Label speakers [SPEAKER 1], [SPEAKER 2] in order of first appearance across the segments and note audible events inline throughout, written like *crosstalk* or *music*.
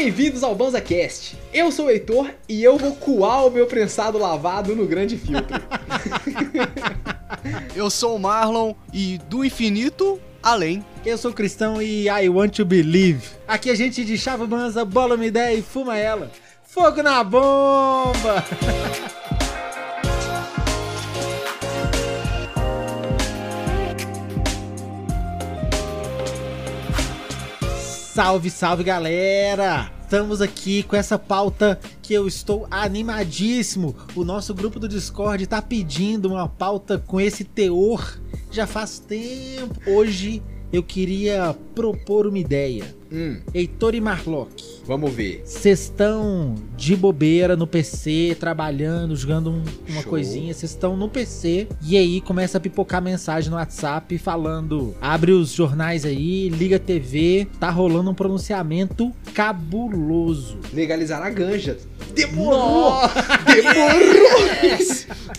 [SPEAKER 1] Bem-vindos ao BanzaCast. Eu sou o Heitor e eu vou coar o meu prensado lavado no grande filtro. *laughs*
[SPEAKER 2] Eu sou o Marlon e do infinito além.
[SPEAKER 3] Eu sou cristão e I want to believe. Aqui a gente de chava banza, bola uma ideia e fuma ela. Fogo na bomba! *laughs* Salve, salve galera! Estamos aqui com essa pauta que eu estou animadíssimo. O nosso grupo do Discord tá pedindo uma pauta com esse teor já faz tempo. Hoje eu queria propor uma ideia.
[SPEAKER 1] Hum,
[SPEAKER 3] Heitor e Marlock,
[SPEAKER 1] vamos ver.
[SPEAKER 3] vocês estão de bobeira no PC, trabalhando, jogando um- uma
[SPEAKER 1] Show.
[SPEAKER 3] coisinha, vocês estão no PC e aí começa a pipocar mensagem no WhatsApp falando: abre os jornais aí, liga a TV, tá rolando um pronunciamento cabuloso.
[SPEAKER 1] Legalizar a ganja. Demorou!
[SPEAKER 2] Demorou!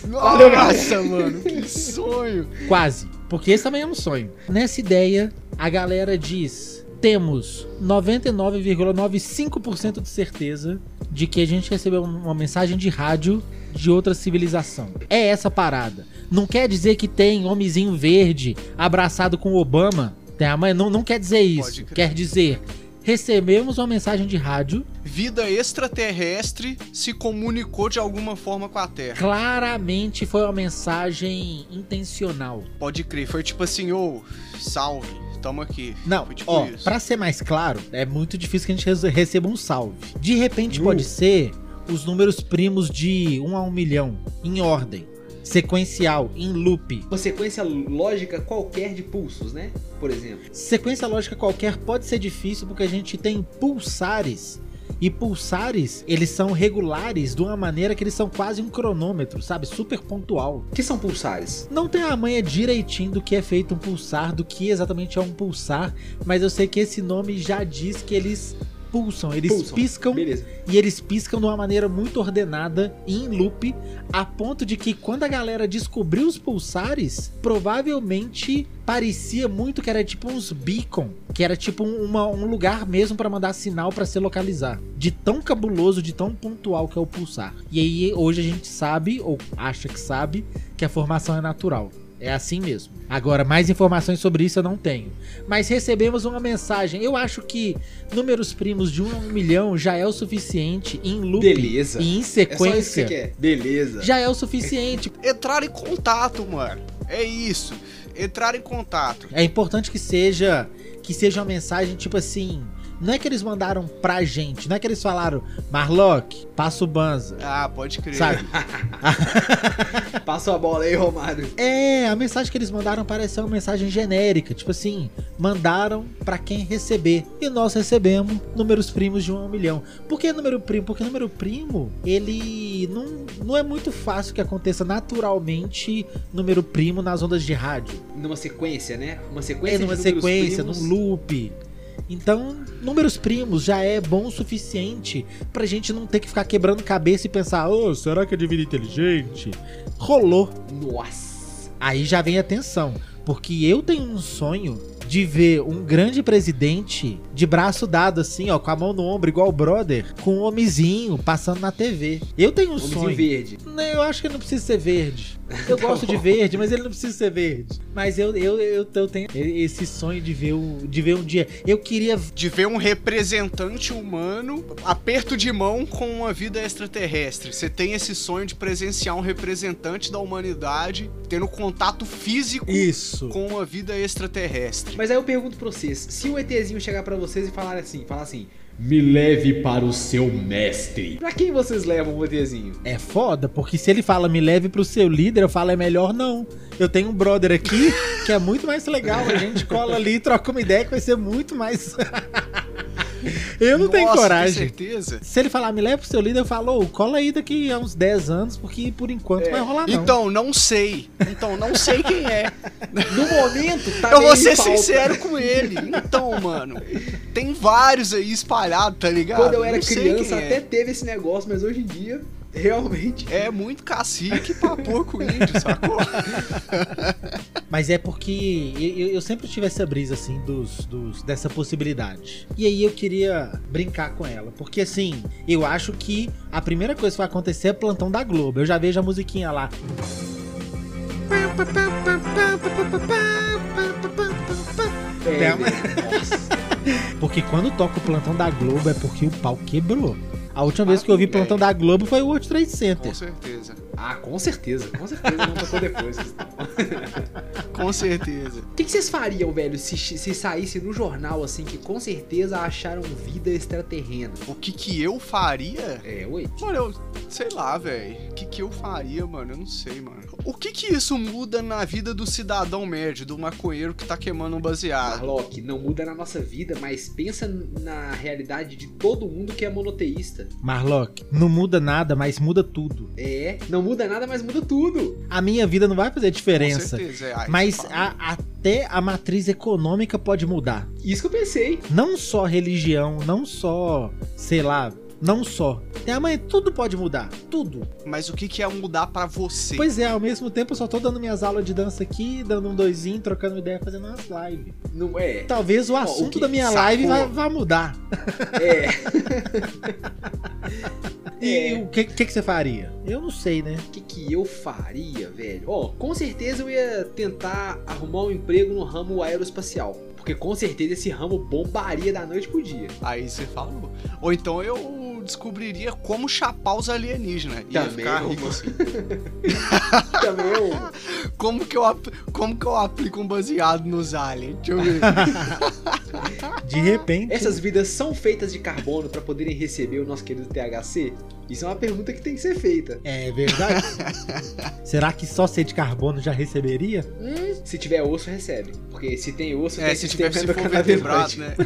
[SPEAKER 2] *laughs* Nossa, mano, que sonho!
[SPEAKER 3] Quase. Porque esse também é um sonho. Nessa ideia, a galera diz: temos 99,95% de certeza de que a gente recebeu uma mensagem de rádio de outra civilização. É essa parada. Não quer dizer que tem homenzinho verde abraçado com Obama. Mãe, não, não quer dizer isso. Quer dizer. Recebemos uma mensagem de rádio.
[SPEAKER 2] Vida extraterrestre se comunicou de alguma forma com a Terra.
[SPEAKER 3] Claramente foi uma mensagem intencional.
[SPEAKER 2] Pode crer, foi tipo assim, ô, salve, tamo aqui.
[SPEAKER 3] Não,
[SPEAKER 2] Foi tipo
[SPEAKER 3] ó,
[SPEAKER 2] isso.
[SPEAKER 3] pra ser mais claro, é muito difícil que a gente rece- receba um salve. De repente
[SPEAKER 1] Nu.
[SPEAKER 3] pode ser os números primos de 1 a 1 milhão, em ordem, sequencial, em loop.
[SPEAKER 1] Uma sequência lógica qualquer de pulsos, né? Por exemplo.
[SPEAKER 3] Sequência lógica qualquer pode ser difícil porque a gente tem pulsares. E pulsares, eles são regulares de uma maneira que eles são quase um cronômetro, sabe? Super pontual.
[SPEAKER 1] O que são pulsares?
[SPEAKER 3] Não tenho a manha direitinho do que é feito um pulsar, do que exatamente é um pulsar, mas eu sei que esse nome já diz que eles pulsam, eles
[SPEAKER 1] Pulsam.
[SPEAKER 3] piscam
[SPEAKER 1] Beleza.
[SPEAKER 3] e eles piscam de uma maneira muito ordenada e em loop, a ponto de que quando a galera descobriu os pulsares, provavelmente parecia muito que era tipo uns beacon, que era tipo um, uma- um lugar mesmo pra mandar sinal pra se localizar. De tão cabuloso, de tão pontual que é o pulsar. E aí hoje a gente sabe, ou acha que sabe, que a formação é natural. É assim mesmo. Agora, mais informações sobre isso eu não tenho. Mas recebemos uma mensagem. Eu acho que números primos de 1 a 1 milhão já é o suficiente em loop
[SPEAKER 1] Beleza.
[SPEAKER 3] e em
[SPEAKER 1] É só isso que você
[SPEAKER 3] sequência.
[SPEAKER 1] quer. Beleza.
[SPEAKER 3] já é o suficiente. *laughs*
[SPEAKER 2] Entrar em contato, mano. É isso. Entrar em contato.
[SPEAKER 3] É importante que seja que seja uma mensagem tipo assim, não é que eles mandaram pra gente, não é que eles falaram, Marlock, passa o banza,
[SPEAKER 2] Ah, pode crer.
[SPEAKER 3] sabe? *laughs*
[SPEAKER 1] Passa a bola aí, Romário.
[SPEAKER 3] É, a mensagem que eles mandaram parece ser uma mensagem genérica, tipo assim, mandaram pra quem receber. E nós recebemos números primos de 1 a 1 milhão. Por que número primo? Porque número primo, ele não, não é muito fácil que aconteça naturalmente número primo nas ondas de rádio.
[SPEAKER 1] Numa sequência, né? Uma sequência
[SPEAKER 3] É numa sequência,
[SPEAKER 1] primos.
[SPEAKER 3] num loop. Então, números primos já é bom o suficiente pra gente não ter que ficar quebrando cabeça e pensar, ô, será que é de vida inteligente? Rolou.
[SPEAKER 1] Nossa.
[SPEAKER 3] Aí já vem a atenção, porque eu tenho um sonho de ver um grande presidente de braço dado assim, ó, com a mão no ombro igual o brother, com um homenzinho passando na TV. Eu tenho um
[SPEAKER 1] Homenzinho
[SPEAKER 3] sonho.
[SPEAKER 1] verde.
[SPEAKER 3] Não, eu acho que ele não precisa ser verde. *laughs* Eu
[SPEAKER 1] Tá
[SPEAKER 3] gosto de
[SPEAKER 1] bom.
[SPEAKER 3] verde, mas ele não precisa ser verde. Mas eu, eu, eu, eu tenho esse sonho de ver, o, de ver um dia. Eu queria.
[SPEAKER 2] De ver um representante humano aperto de mão com uma vida extraterrestre. Você tem esse sonho de presenciar um representante da humanidade tendo contato físico
[SPEAKER 3] Isso.
[SPEAKER 2] com uma vida extraterrestre.
[SPEAKER 1] Mas aí eu pergunto pra vocês, se o ETzinho chegar pra vocês e falar assim, falar assim, me leve para o seu mestre. Pra quem vocês levam o ETzinho?
[SPEAKER 3] É foda, porque se ele fala me leve pro seu líder, eu falo é melhor não. Eu tenho um brother aqui que é muito mais legal. A gente cola ali troca uma ideia que vai ser muito mais. Eu não tenho
[SPEAKER 2] Nossa,
[SPEAKER 3] coragem.
[SPEAKER 2] Tem certeza?
[SPEAKER 3] Se ele falar me leve pro seu líder, eu falo, ô, cola aí daqui a uns 10 anos, porque por enquanto
[SPEAKER 1] É.
[SPEAKER 3] vai rolar não.
[SPEAKER 2] Então, não sei. Então, não sei quem é. *laughs*
[SPEAKER 1] No momento, tá
[SPEAKER 2] Eu vou ser sincero com ele. Então, mano, tem vários aí espalhados, tá ligado?
[SPEAKER 1] Quando eu era criança,
[SPEAKER 2] é.
[SPEAKER 1] até teve esse negócio, mas hoje em dia, realmente.
[SPEAKER 2] É muito cacique pra pouco índio, sacou? *laughs*
[SPEAKER 3] Mas é porque eu, eu sempre tive essa brisa, assim, dos, dos, dessa possibilidade. E aí eu queria brincar com ela. Porque, assim, eu acho que a primeira coisa que vai acontecer é plantão da Globo. Eu já vejo a musiquinha lá.
[SPEAKER 1] É, velho.
[SPEAKER 3] Porque quando toca o plantão da Globo é porque o pau quebrou. A última vez que eu vi plantão da Globo foi o World Trade Center.
[SPEAKER 2] Com certeza.
[SPEAKER 1] Ah, com certeza, com certeza não tocou depois. *laughs*
[SPEAKER 2] Com certeza.
[SPEAKER 1] O que, que vocês fariam, velho, se, se saísse no jornal assim que com certeza acharam vida extraterrena?
[SPEAKER 2] O que que eu faria?
[SPEAKER 1] É, oi.
[SPEAKER 2] Mano, eu sei lá, velho. O que que eu faria, mano? Eu não sei, mano. O que que isso muda na vida do cidadão médio, do maconheiro que tá queimando um baseado?
[SPEAKER 1] Marlock, não muda na nossa vida, mas pensa na realidade de todo mundo que é monoteísta.
[SPEAKER 3] Marlock, não muda nada, mas muda tudo.
[SPEAKER 1] É, não muda nada, mas muda tudo.
[SPEAKER 3] A minha vida não vai fazer
[SPEAKER 2] Com
[SPEAKER 3] diferença.
[SPEAKER 2] certeza, é. Aí
[SPEAKER 3] Mas a- até a matriz econômica pode mudar.
[SPEAKER 1] Isso que eu pensei.
[SPEAKER 3] Não só religião, não só, sei lá, não só. Tem amanhã, tudo pode mudar. Tudo.
[SPEAKER 2] Mas o que que é mudar pra você?
[SPEAKER 3] Pois é, ao mesmo tempo eu só tô dando minhas aulas de dança aqui, dando um doisinho, trocando ideia, fazendo umas lives.
[SPEAKER 1] Não é.
[SPEAKER 3] Talvez o assunto
[SPEAKER 1] que-
[SPEAKER 3] da minha
[SPEAKER 2] sacou?
[SPEAKER 3] live vai, vai mudar.
[SPEAKER 1] É. *laughs*
[SPEAKER 3] E
[SPEAKER 1] É.
[SPEAKER 3] o que, que, que você faria? Eu não sei, né?
[SPEAKER 1] O que, que eu faria, velho? Ó, com certeza eu ia tentar arrumar um emprego no ramo aeroespacial. Porque com certeza esse ramo bombaria da noite pro dia.
[SPEAKER 2] Aí você falou. Ou então eu descobriria como chapar os alienígenas. Ia
[SPEAKER 1] Também
[SPEAKER 2] ficar rico assim. *laughs*
[SPEAKER 1] Também eu.
[SPEAKER 2] Como que, eu, como que eu aplico um baseado nos aliens? Deixa eu ver. *laughs*
[SPEAKER 3] De repente.
[SPEAKER 1] Essas vidas são feitas de carbono pra poderem receber o nosso querido THC? Isso é uma pergunta que tem que ser feita.
[SPEAKER 3] É verdade? Será que só ser de carbono já receberia?
[SPEAKER 1] Hum, se tiver osso, recebe. Porque se tem osso,
[SPEAKER 2] É,
[SPEAKER 1] tem
[SPEAKER 2] se tiver se *laughs* for vertebrado, né?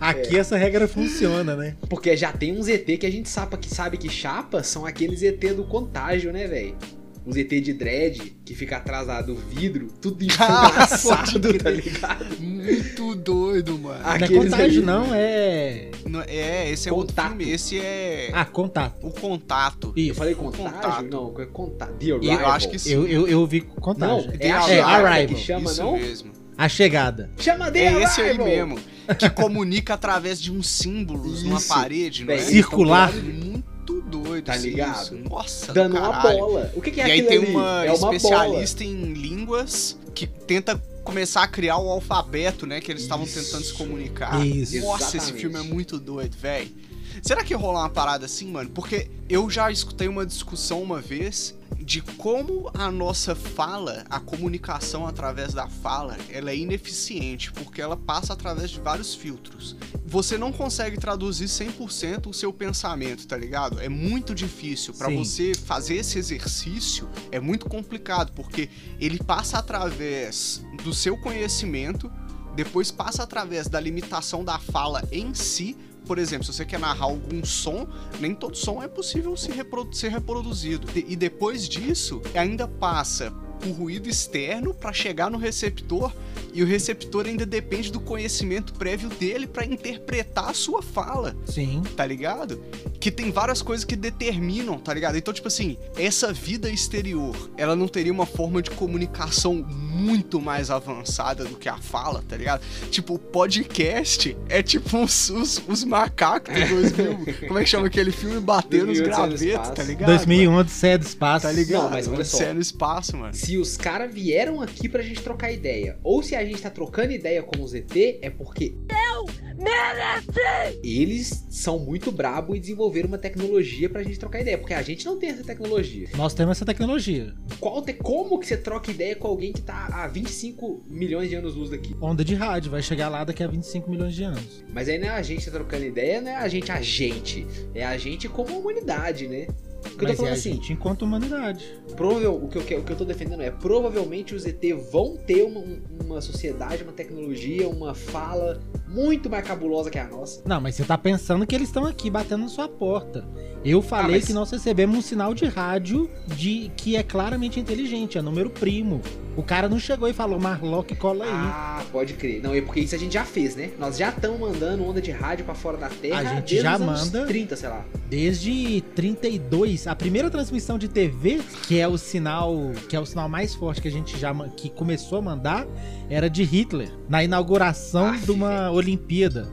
[SPEAKER 3] Aqui essa regra funciona, né?
[SPEAKER 1] Porque já tem uns ET que a gente sabe que, sabe que chapa são aqueles ET do contágio, né, velho? Os ET de dread, que fica atrás do vidro, tudo *laughs* enfumaçado,
[SPEAKER 2] Pode
[SPEAKER 1] tá ligado?
[SPEAKER 2] Muito doido, mano.
[SPEAKER 3] Não é
[SPEAKER 1] Aqueles
[SPEAKER 3] contágio,
[SPEAKER 1] ali.
[SPEAKER 3] não, é.
[SPEAKER 2] Não, É, esse é outro filme. Esse é
[SPEAKER 3] Ah, contato.
[SPEAKER 2] o contato.
[SPEAKER 1] Eu
[SPEAKER 3] Isso.
[SPEAKER 1] falei contágio?
[SPEAKER 2] Contato.
[SPEAKER 1] Não, é contato. The
[SPEAKER 2] E eu
[SPEAKER 1] Arrival.
[SPEAKER 2] acho que sim.
[SPEAKER 3] Eu, eu, eu vi
[SPEAKER 1] Não,
[SPEAKER 3] contágio.
[SPEAKER 1] é a
[SPEAKER 2] The
[SPEAKER 1] chegada
[SPEAKER 3] Arrival.
[SPEAKER 1] que chama,
[SPEAKER 2] Isso
[SPEAKER 1] não?
[SPEAKER 2] mesmo.
[SPEAKER 3] A chegada.
[SPEAKER 1] Chama The
[SPEAKER 2] É esse aí mesmo. Que comunica através de uns símbolos numa parede, não é?
[SPEAKER 3] Circular.
[SPEAKER 2] Muito doido,
[SPEAKER 1] Tá ligado?
[SPEAKER 2] isso. Nossa,
[SPEAKER 1] Dando
[SPEAKER 2] do
[SPEAKER 1] uma bola. O que, que é
[SPEAKER 2] E aí tem
[SPEAKER 1] ali?
[SPEAKER 2] uma
[SPEAKER 1] é uma
[SPEAKER 2] especialista em línguas que tenta começar a criar o alfabeto, né? Que eles estavam tentando se comunicar.
[SPEAKER 3] Isso.
[SPEAKER 2] Nossa, esse
[SPEAKER 1] Exatamente.
[SPEAKER 2] filme é muito doido, velho. Será que rolar uma parada assim, mano? Porque eu já escutei uma discussão uma vez de como a nossa fala, a comunicação através da fala, ela é ineficiente, porque ela passa através de vários filtros. Você não consegue traduzir 100% o seu pensamento, tá ligado? É muito difícil. Pra
[SPEAKER 3] Sim.
[SPEAKER 2] você fazer esse exercício, é muito complicado, porque ele passa através do seu conhecimento, depois passa através da limitação da fala em si. Por exemplo, se você quer narrar algum som, nem todo som é possível se reprodu- ser reproduzido. E depois disso, ainda passa por ruído externo para chegar no receptor e o receptor ainda depende do conhecimento prévio dele para interpretar a sua fala
[SPEAKER 3] Sim.
[SPEAKER 2] tá ligado? Que tem várias coisas que determinam, tá ligado? Então, tipo assim, essa vida exterior, ela não teria uma forma de comunicação muito mais avançada do que a fala, tá ligado? Tipo, o podcast é tipo os, os, os macacos de 2000. *laughs* como é que chama aquele filme? Bater nos
[SPEAKER 1] 2001 Odisseia no
[SPEAKER 2] gravetos, tá ligado?
[SPEAKER 3] 2001, Odisseia do Espaço.
[SPEAKER 2] Tá ligado?
[SPEAKER 1] Não, mas olha só.
[SPEAKER 2] Odisseia no espaço, mano.
[SPEAKER 1] Se os caras vieram aqui pra gente trocar ideia, ou se a gente tá trocando ideia com os ET, é porque. Eles são muito brabo e desenvolveram uma tecnologia pra gente trocar ideia, porque a gente não tem essa tecnologia.
[SPEAKER 3] Nós temos essa tecnologia.
[SPEAKER 1] Qual te- Como que você troca ideia com alguém que tá a 25 milhões de anos-luz daqui?
[SPEAKER 3] Onda de rádio, vai chegar lá daqui a 25 milhões de anos.
[SPEAKER 1] Mas aí não é a gente trocando ideia, não é a gente a gente. É a gente como humanidade, né? O que eu tô
[SPEAKER 3] é
[SPEAKER 1] falando
[SPEAKER 3] a
[SPEAKER 1] assim,
[SPEAKER 3] enquanto humanidade.
[SPEAKER 1] provável, o, que eu, o que eu tô defendendo é provavelmente os ET vão ter uma, um- uma sociedade, uma tecnologia, uma fala muito mais cabulosa que a nossa.
[SPEAKER 3] Não, mas você tá pensando que eles estão aqui batendo na sua porta. Eu falei
[SPEAKER 1] Ah, mas-
[SPEAKER 3] que nós recebemos um sinal de rádio de que é claramente inteligente, é número primo. O cara não chegou e falou, Marlock, cola aí.
[SPEAKER 1] Ah, pode crer. Não, é porque isso a gente já fez, né? Nós já estamos mandando onda de rádio pra fora da Terra
[SPEAKER 3] A gente já manda.
[SPEAKER 1] 30, sei lá.
[SPEAKER 3] Desde 32, a primeira transmissão de TV, que é o sinal, que é o sinal mais forte que a gente já que começou a mandar, era de Hitler, na inauguração
[SPEAKER 1] Aff,
[SPEAKER 3] de uma Olimpíada.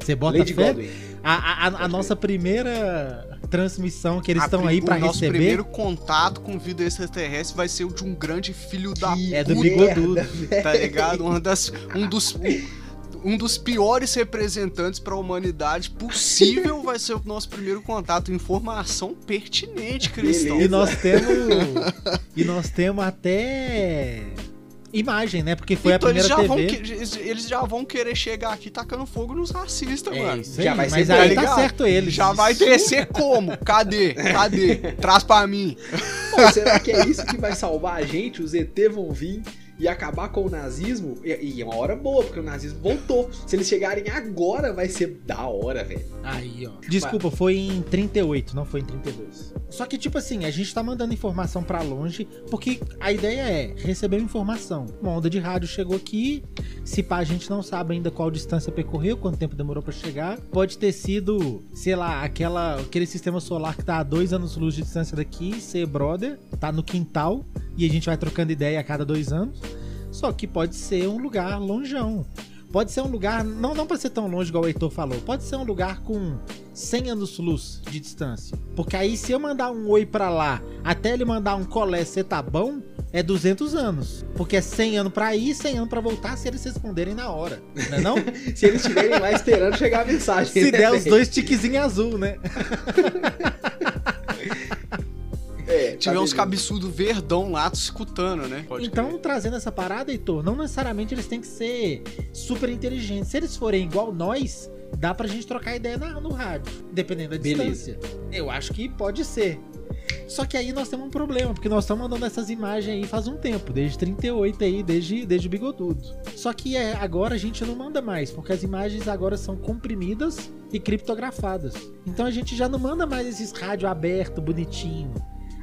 [SPEAKER 3] Você bota
[SPEAKER 1] Lady
[SPEAKER 3] fé?
[SPEAKER 1] Godwin.
[SPEAKER 3] A, a- a- nossa primeira transmissão que eles estão aí pra
[SPEAKER 2] o nosso
[SPEAKER 3] receber
[SPEAKER 2] primeiro contato com vida extraterrestre vai ser o de um grande filho da
[SPEAKER 1] Que
[SPEAKER 3] é do bigodudo. *laughs*
[SPEAKER 2] tá ligado? Uma das, um dos um dos piores representantes para a humanidade possível *laughs* vai ser o nosso primeiro contato. Informação pertinente, Cristão.
[SPEAKER 3] E nós temos. e nós temos até. Imagem, né? Porque foi
[SPEAKER 2] então
[SPEAKER 3] a
[SPEAKER 2] eles
[SPEAKER 3] primeira
[SPEAKER 2] já,
[SPEAKER 3] TV.
[SPEAKER 2] vão, que- eles, eles já vão querer chegar aqui tacando fogo nos racistas,
[SPEAKER 3] É,
[SPEAKER 2] mano.
[SPEAKER 3] isso
[SPEAKER 1] Já vai ser
[SPEAKER 3] mas
[SPEAKER 1] bom,
[SPEAKER 3] aí
[SPEAKER 2] tá
[SPEAKER 3] tá certo eles.
[SPEAKER 2] Já vai descer como? Cadê? Cadê? *laughs* Traz pra mim.
[SPEAKER 1] Pô, será que é isso que vai salvar a gente? Os ET vão vir e acabar com o nazismo? E, e é uma hora boa, porque o nazismo voltou. Se eles chegarem agora, vai ser da hora, velho.
[SPEAKER 3] Aí, ó. Desculpa, foi em 38, não foi em 32. Só que, tipo assim, a gente tá mandando informação pra longe, porque a ideia é receber informação. Uma onda de rádio chegou aqui, se pá, a gente não sabe ainda qual distância percorreu, quanto tempo demorou pra chegar. Pode ter sido, sei lá, aquela, aquele sistema solar que tá a dois anos-luz de distância daqui, ser brother, tá no quintal, e a gente vai trocando ideia a cada dois anos. Só que pode ser um lugar longeão. Pode ser um lugar, não, não para ser tão longe igual o Heitor falou, pode ser um lugar com 100 anos-luz de distância. Porque aí se eu mandar um oi pra lá, até ele mandar um colé, cê tá bom, é 200 anos. Porque é 100 anos pra ir, 100 anos pra voltar, se eles responderem na hora. Não é não? *laughs*
[SPEAKER 1] Se eles estiverem lá esperando chegar a mensagem.
[SPEAKER 3] se
[SPEAKER 1] né,
[SPEAKER 3] der os dois tiquezinhos azul, né? *laughs*
[SPEAKER 1] É, tá
[SPEAKER 2] Tiver uns
[SPEAKER 1] beleza.
[SPEAKER 2] cabeçudos verdão lá escutando, né? Pode
[SPEAKER 3] então,
[SPEAKER 2] crer.
[SPEAKER 3] trazendo essa parada, Heitor, não necessariamente eles têm que ser super inteligentes. Se eles forem igual nós, dá pra gente trocar ideia na- no rádio, dependendo da
[SPEAKER 1] Beleza.
[SPEAKER 3] distância. Eu acho que pode ser. Só que aí nós temos um problema, porque nós estamos mandando essas imagens aí faz um tempo, desde 38 aí, desde, desde o Bigodudo. Só que é, agora a gente não manda mais, porque as imagens agora são comprimidas e criptografadas. Então a gente já não manda mais esses rádio aberto, bonitinho.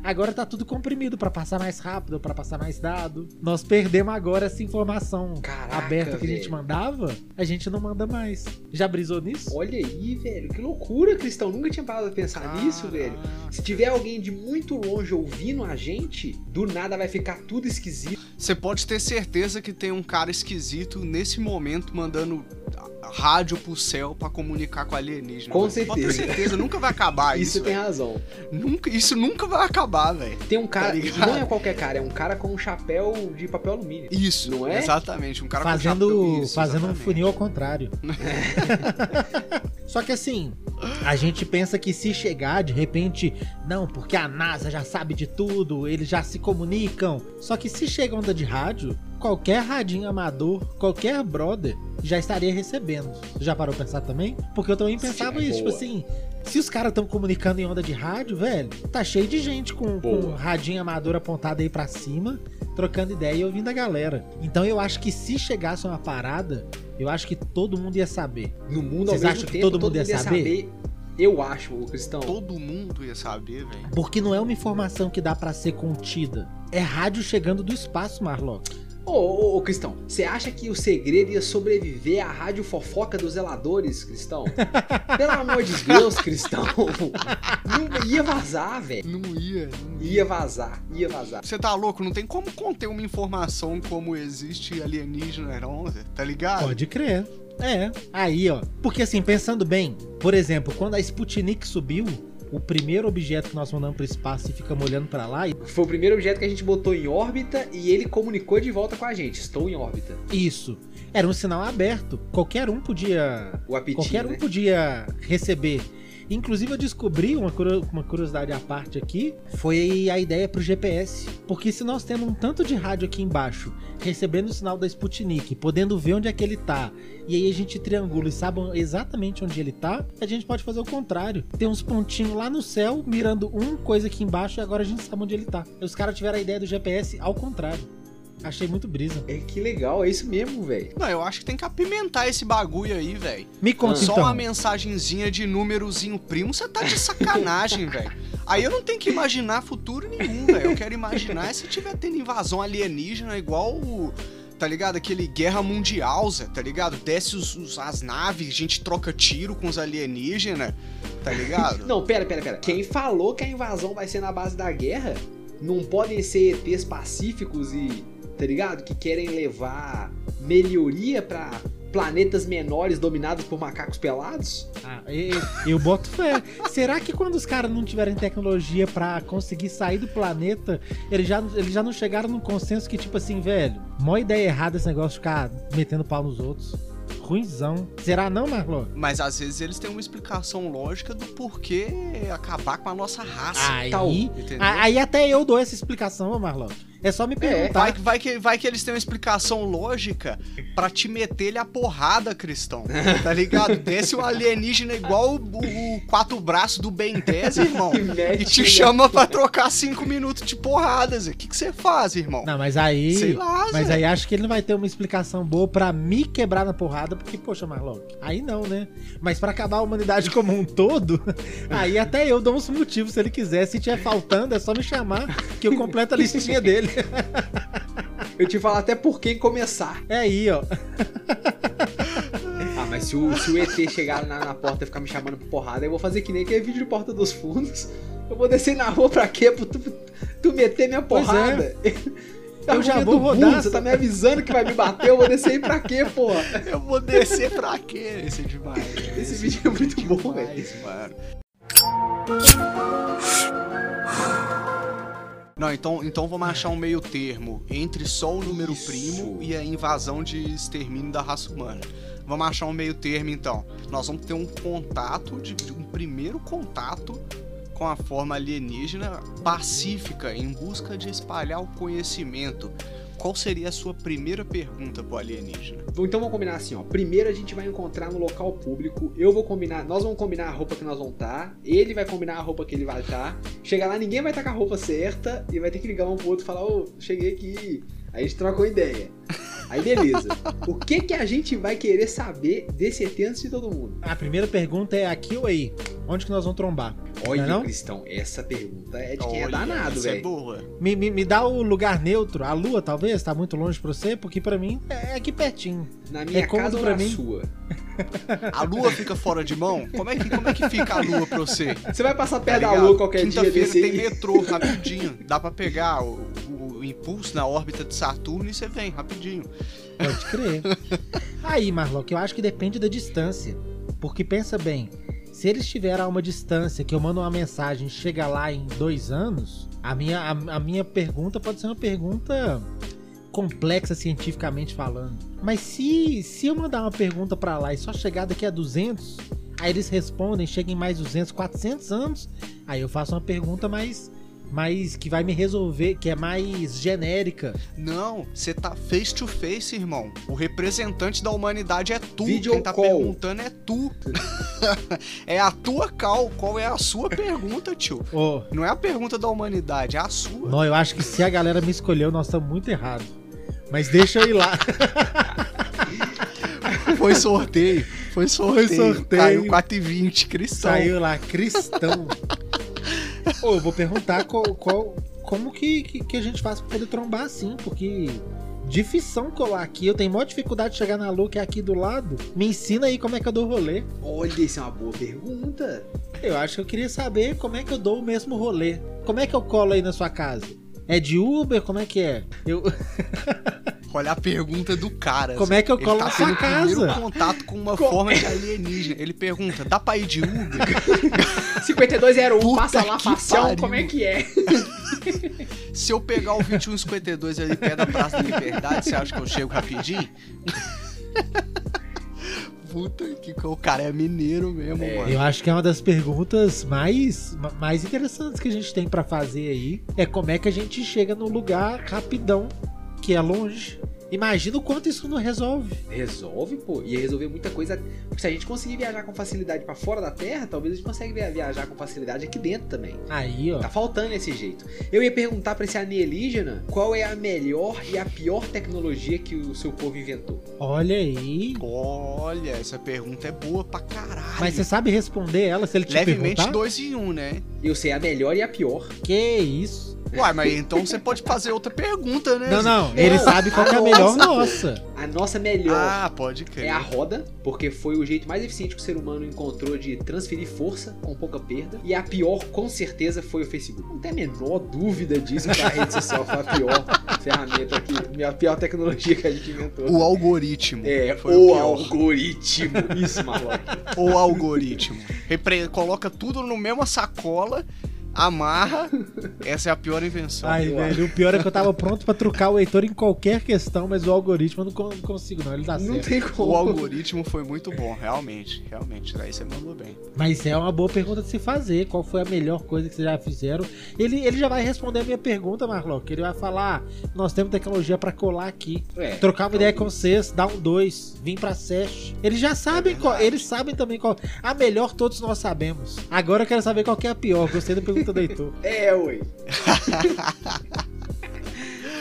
[SPEAKER 3] Agora tá tudo comprimido pra passar mais rápido, pra passar mais dado. Nós perdemos agora essa informação
[SPEAKER 1] Caraca,
[SPEAKER 3] aberta que a gente
[SPEAKER 1] velho.
[SPEAKER 3] mandava, a gente não manda mais. Já brisou nisso?
[SPEAKER 1] Olha aí, velho. Que loucura, Cristão. Nunca tinha parado pra pensar nisso,
[SPEAKER 2] Caraca.
[SPEAKER 1] velho. Se tiver alguém de muito longe ouvindo a gente, do nada vai ficar tudo esquisito.
[SPEAKER 2] Você pode ter certeza que tem um cara esquisito nesse momento mandando rádio pro céu pra comunicar com alienígena.
[SPEAKER 1] Com
[SPEAKER 2] Pode ter
[SPEAKER 1] certeza.
[SPEAKER 2] certeza, nunca vai acabar
[SPEAKER 1] isso
[SPEAKER 2] isso.
[SPEAKER 1] tem
[SPEAKER 2] velho.
[SPEAKER 1] razão.
[SPEAKER 2] Nunca, isso nunca vai acabar, velho.
[SPEAKER 1] Tem um cara,
[SPEAKER 2] Tá
[SPEAKER 1] e
[SPEAKER 2] ligado?
[SPEAKER 1] não é qualquer cara, é um cara com um chapéu de papel alumínio.
[SPEAKER 2] Isso,
[SPEAKER 1] Não é?
[SPEAKER 2] Exatamente, um cara com
[SPEAKER 3] fazendo
[SPEAKER 2] chapéu- isso,
[SPEAKER 3] fazendo um
[SPEAKER 2] exatamente.
[SPEAKER 3] funil ao contrário. *laughs* Só que assim, a gente pensa que se chegar de repente, não, porque a NASA já sabe de tudo, eles já se comunicam. Só que se chega onda de rádio, qualquer radinho amador, qualquer brother já estaria recebendo. Já parou pra pensar também? Porque eu também pensava
[SPEAKER 1] Sim,
[SPEAKER 3] isso, tipo
[SPEAKER 1] boa.
[SPEAKER 3] assim, se os caras estão comunicando em onda de rádio, velho, tá cheio de gente com, com radinho amador apontado aí pra cima, trocando ideia e ouvindo a galera. Então eu acho que se chegasse uma parada, eu acho que todo mundo ia saber.
[SPEAKER 1] No mundo ao
[SPEAKER 3] Vocês
[SPEAKER 1] mesmo
[SPEAKER 3] acham que
[SPEAKER 1] tempo,
[SPEAKER 3] todo mundo ia saber?
[SPEAKER 1] Eu acho, ô Cristão.
[SPEAKER 2] Todo mundo ia saber, velho.
[SPEAKER 3] Porque não é uma informação que dá pra ser contida. É rádio chegando do espaço, Marlock.
[SPEAKER 1] Ô, ô, ô, Cristão, você acha que o segredo ia sobreviver à rádio fofoca dos zeladores, Cristão? *laughs* Pelo amor de Deus, Cristão. Não ia vazar, velho.
[SPEAKER 2] Não ia. não ia.
[SPEAKER 1] Ia vazar, ia vazar.
[SPEAKER 2] Você tá louco? Não tem como conter uma informação como existe alienígena, não, tá ligado?
[SPEAKER 3] Pode crer. É, aí ó. Porque assim, pensando bem, por exemplo, quando a Sputnik subiu, o primeiro objeto que nós mandamos pro espaço e ficamos olhando pra lá,
[SPEAKER 1] Foi o primeiro objeto que a gente botou em órbita e ele comunicou de volta com a gente. Estou em órbita.
[SPEAKER 3] isso era um sinal aberto. Qualquer um podia
[SPEAKER 1] O apetite,
[SPEAKER 3] Qualquer um
[SPEAKER 1] né?
[SPEAKER 3] podia receber. Inclusive eu descobri uma, uma curiosidade à parte aqui, foi a ideia pro GPS. Porque se nós temos um tanto de rádio aqui embaixo, recebendo o sinal da Sputnik, podendo ver onde é que ele tá, e aí a gente triangula e sabe exatamente onde ele tá, a gente pode fazer o contrário. Tem uns pontinhos lá no céu, mirando um coisa aqui embaixo, e agora a gente sabe onde ele tá. Os caras tiveram a ideia do GPS ao contrário. Achei muito brisa.
[SPEAKER 1] É que legal, é isso mesmo, velho.
[SPEAKER 2] Não, eu acho que tem que apimentar esse bagulho aí, velho.
[SPEAKER 3] Me conta
[SPEAKER 2] Só
[SPEAKER 3] então.
[SPEAKER 2] uma mensagenzinha de númerozinho primo, você tá de sacanagem, *laughs* velho. Aí eu não tenho que imaginar futuro nenhum, velho. Eu quero imaginar se tiver tendo invasão alienígena igual o. Tá ligado? Aquele Guerra Mundial, Zé, tá ligado? Desce os, os- as naves, a gente troca tiro com os alienígenas, tá ligado?
[SPEAKER 1] Não, pera, pera, pera. Quem falou que a invasão vai ser na base da guerra não podem ser ETs pacíficos e, tá ligado? Que querem levar melhoria pra planetas menores dominados por macacos pelados?
[SPEAKER 3] Ah, e- eu boto fé. Será que quando os caras não tiverem tecnologia pra conseguir sair do planeta, eles já, eles já não chegaram num consenso que, tipo assim, velho, mó ideia errada esse negócio de ficar metendo pau nos outros? Ruizão. Será não, Marlon?
[SPEAKER 2] Mas às vezes eles têm uma explicação lógica do porquê acabar com a nossa raça.
[SPEAKER 3] Aí, aí até eu dou essa explicação, Marlon. É só me perguntar.
[SPEAKER 2] Vai, que- vai, que, vai que eles têm uma explicação lógica pra te meter ele a porrada, cristão. Tá ligado? Desce o alienígena igual o, o quatro braços do Ben 10, irmão. *laughs*
[SPEAKER 1] E
[SPEAKER 2] te
[SPEAKER 1] ele-
[SPEAKER 2] chama pra trocar cinco minutos de porrada, Zé. O que que você faz, irmão?
[SPEAKER 3] Não, mas aí.
[SPEAKER 2] Sei lá,
[SPEAKER 3] Mas aí acho que ele não vai ter uma explicação boa pra me quebrar na porrada, porque, poxa, Marlon, aí não, né? Mas pra acabar a humanidade como um todo, *laughs* aí até eu dou uns motivos se ele quiser. Se tiver faltando, é só me chamar que eu completo a listinha dele. *laughs*
[SPEAKER 1] Eu te falo até por quem começar.
[SPEAKER 3] É aí, ó.
[SPEAKER 1] Ah, mas se o, se o ET chegar na, na porta e ficar me chamando por porrada, eu vou fazer que nem aquele vídeo de Porta dos Fundos. Eu vou descer na rua pra quê? Pra tu, tu meter minha
[SPEAKER 3] é.
[SPEAKER 1] porrada.
[SPEAKER 3] Eu já vou rodar,
[SPEAKER 1] burro, Você tá me avisando que vai me bater, eu vou descer aí pra quê, porra?
[SPEAKER 2] Eu vou descer pra quê? Esse é demais. velho.
[SPEAKER 1] Esse vídeo é muito bom, velho.
[SPEAKER 2] demais, mano. Não, então, então vamos achar um meio termo entre só o número
[SPEAKER 1] Isso.
[SPEAKER 2] primo e a invasão de extermínio da raça humana. Vamos achar um meio termo então. Nós vamos ter um contato, de, um primeiro contato com a forma alienígena pacífica em busca de espalhar o conhecimento. Qual seria a sua primeira pergunta pro alienígena?
[SPEAKER 1] Então vamos combinar assim, ó. Primeiro a gente vai encontrar no local público. Eu vou combinar, nós vamos combinar a roupa que nós vamos estar. Ele vai combinar a roupa que ele vai estar. Chegar lá, ninguém vai estar com a roupa certa e vai ter que ligar um pro outro e falar: Ô, cheguei aqui. Aí a gente troca uma ideia. Aí beleza. o que que a gente vai querer saber desse ET antes de todo mundo?
[SPEAKER 3] A primeira pergunta é aqui ou aí? Onde que nós vamos trombar?
[SPEAKER 1] Olha,
[SPEAKER 3] Não é não?
[SPEAKER 1] Cristão, essa pergunta é de quem é
[SPEAKER 2] Olha,
[SPEAKER 1] danado,
[SPEAKER 2] essa é
[SPEAKER 1] velho.
[SPEAKER 2] boa.
[SPEAKER 3] Me, me, me dá o lugar neutro. A lua, talvez? Tá muito longe pra você? Porque pra mim é aqui pertinho.
[SPEAKER 1] Na minha
[SPEAKER 3] É
[SPEAKER 1] casa ou
[SPEAKER 3] pra
[SPEAKER 1] na
[SPEAKER 3] mim?
[SPEAKER 1] sua?
[SPEAKER 2] A lua fica fora de mão? Como é que, como é que fica a lua pra você?
[SPEAKER 1] Você vai passar
[SPEAKER 2] Tá
[SPEAKER 1] perto da
[SPEAKER 2] ligado?
[SPEAKER 1] lua qualquer dia
[SPEAKER 2] Quinta-feira
[SPEAKER 1] desse
[SPEAKER 2] tem
[SPEAKER 1] aí?
[SPEAKER 2] metrô rapidinho. Dá pra pegar o, o impulso na órbita de Saturno e você vem rapidinho.
[SPEAKER 3] Pode crer. *laughs* Aí, Marlock, eu acho que depende da distância. Porque pensa bem, se eles estiverem a uma distância que eu mando uma mensagem chega lá em dois anos, a minha, a, a minha pergunta pode ser uma pergunta complexa cientificamente falando. Mas se, se eu mandar uma pergunta pra lá e só chegar daqui a 200, aí eles respondem, chegam em mais 200, 400 anos, aí eu faço uma pergunta mais, mais que vai me resolver, que é mais genérica.
[SPEAKER 2] Não, você tá face to face, irmão. O representante da humanidade é tu.
[SPEAKER 1] Video
[SPEAKER 2] Quem tá
[SPEAKER 1] call.
[SPEAKER 2] perguntando é tu. *laughs* é a tua cal. Qual é a sua pergunta, tio?
[SPEAKER 3] Ô,
[SPEAKER 2] Não é a pergunta da humanidade, é a sua.
[SPEAKER 3] Não, eu acho que se a galera me escolheu, nós estamos muito errados. Mas deixa eu ir lá. *laughs*
[SPEAKER 2] Foi sorteio. Foi sorteio.
[SPEAKER 3] sorteio.
[SPEAKER 2] Caiu 4,20, cristão.
[SPEAKER 3] Saiu lá, cristão. Ô, eu vou perguntar qual, qual- como que, que, que a gente faz pra poder trombar assim, porque difícil colar aqui. Eu tenho maior dificuldade de chegar na lua que é aqui do lado. Me ensina aí como é que eu dou rolê.
[SPEAKER 1] Olha, isso é uma boa pergunta.
[SPEAKER 3] Eu acho que eu queria saber como é que eu dou o mesmo rolê. Como é que eu colo aí na sua casa? É de Uber? Como é que é? Eu... *laughs*
[SPEAKER 2] Olha a pergunta do cara.
[SPEAKER 3] Como é que eu
[SPEAKER 2] Ele
[SPEAKER 3] colo
[SPEAKER 2] tá
[SPEAKER 3] na sua
[SPEAKER 2] o primeiro
[SPEAKER 3] casa?
[SPEAKER 2] contato com uma
[SPEAKER 1] Como
[SPEAKER 2] forma de *laughs* alienígena. Ele pergunta, dá pra ir de Uber? *laughs*
[SPEAKER 1] 5201,
[SPEAKER 2] Puta
[SPEAKER 1] passa lá, facial, como é que é?
[SPEAKER 2] Se eu pegar o 2152 ali perto da Praça da Liberdade, você acha que eu chego rapidinho? Puta que o cara é mineiro mesmo,
[SPEAKER 1] É.
[SPEAKER 2] mano.
[SPEAKER 3] Eu acho que é uma das perguntas mais, ma- mais interessantes que a gente tem pra fazer aí. É como é que a gente chega no lugar rapidão, que é longe. Imagina o quanto isso não resolve.
[SPEAKER 1] Resolve, pô. Ia resolver muita coisa. Porque se a gente conseguir viajar com facilidade pra fora da Terra, talvez a gente consiga via- viajar com facilidade aqui dentro também.
[SPEAKER 3] Aí, ó.
[SPEAKER 1] Tá faltando esse jeito. Eu ia perguntar pra esse alienígena qual é a melhor e a pior tecnologia que o seu povo inventou.
[SPEAKER 3] Olha aí.
[SPEAKER 2] Olha, essa pergunta é boa pra caralho.
[SPEAKER 3] Mas você sabe responder ela se ele te
[SPEAKER 2] Levemente
[SPEAKER 3] perguntar?
[SPEAKER 2] dois em um, né?
[SPEAKER 1] Eu sei a melhor e a pior.
[SPEAKER 3] Que isso?
[SPEAKER 2] Uai, mas então você pode fazer outra pergunta, né?
[SPEAKER 3] Não, não. Ele sabe qual que é a melhor nossa.
[SPEAKER 1] A nossa melhor
[SPEAKER 2] Ah, pode crer.
[SPEAKER 1] é a roda, porque foi o jeito mais eficiente que o ser humano encontrou de transferir força com pouca perda. E a pior, com certeza, foi o Facebook. Não tem a menor dúvida disso que a rede social foi a pior *laughs* ferramenta aqui, a pior tecnologia que a gente inventou.
[SPEAKER 2] O algoritmo.
[SPEAKER 1] É,
[SPEAKER 2] foi
[SPEAKER 1] o
[SPEAKER 2] pior.
[SPEAKER 1] algoritmo. Isso, *laughs* Marlon.
[SPEAKER 2] O algoritmo. Repre- Coloca tudo no mesma sacola, amarra. Essa é a pior invenção.
[SPEAKER 3] Ai, velho, o pior é que eu tava pronto pra trucar o Heitor em qualquer questão, mas o algoritmo eu não con- não consigo, não. Ele dá
[SPEAKER 1] Não
[SPEAKER 3] certo.
[SPEAKER 1] tem como.
[SPEAKER 2] O algoritmo foi muito bom, realmente. Realmente, daí você mandou bem.
[SPEAKER 3] Mas é uma boa pergunta de se fazer. Qual foi a melhor coisa que vocês já fizeram? Ele, ele já vai responder a minha pergunta, Marlock. Ele vai falar: "Ah, nós temos tecnologia pra colar aqui.
[SPEAKER 1] É,
[SPEAKER 3] Trocar uma ideia com vocês, dar um dois, vir pra SESH. Eles já sabem
[SPEAKER 2] É
[SPEAKER 3] qual. Eles sabem também qual. A melhor todos nós sabemos. Agora eu quero saber qual que é a pior. Gostei da pergunta do Heitor. *laughs*
[SPEAKER 1] É, ué. *laughs*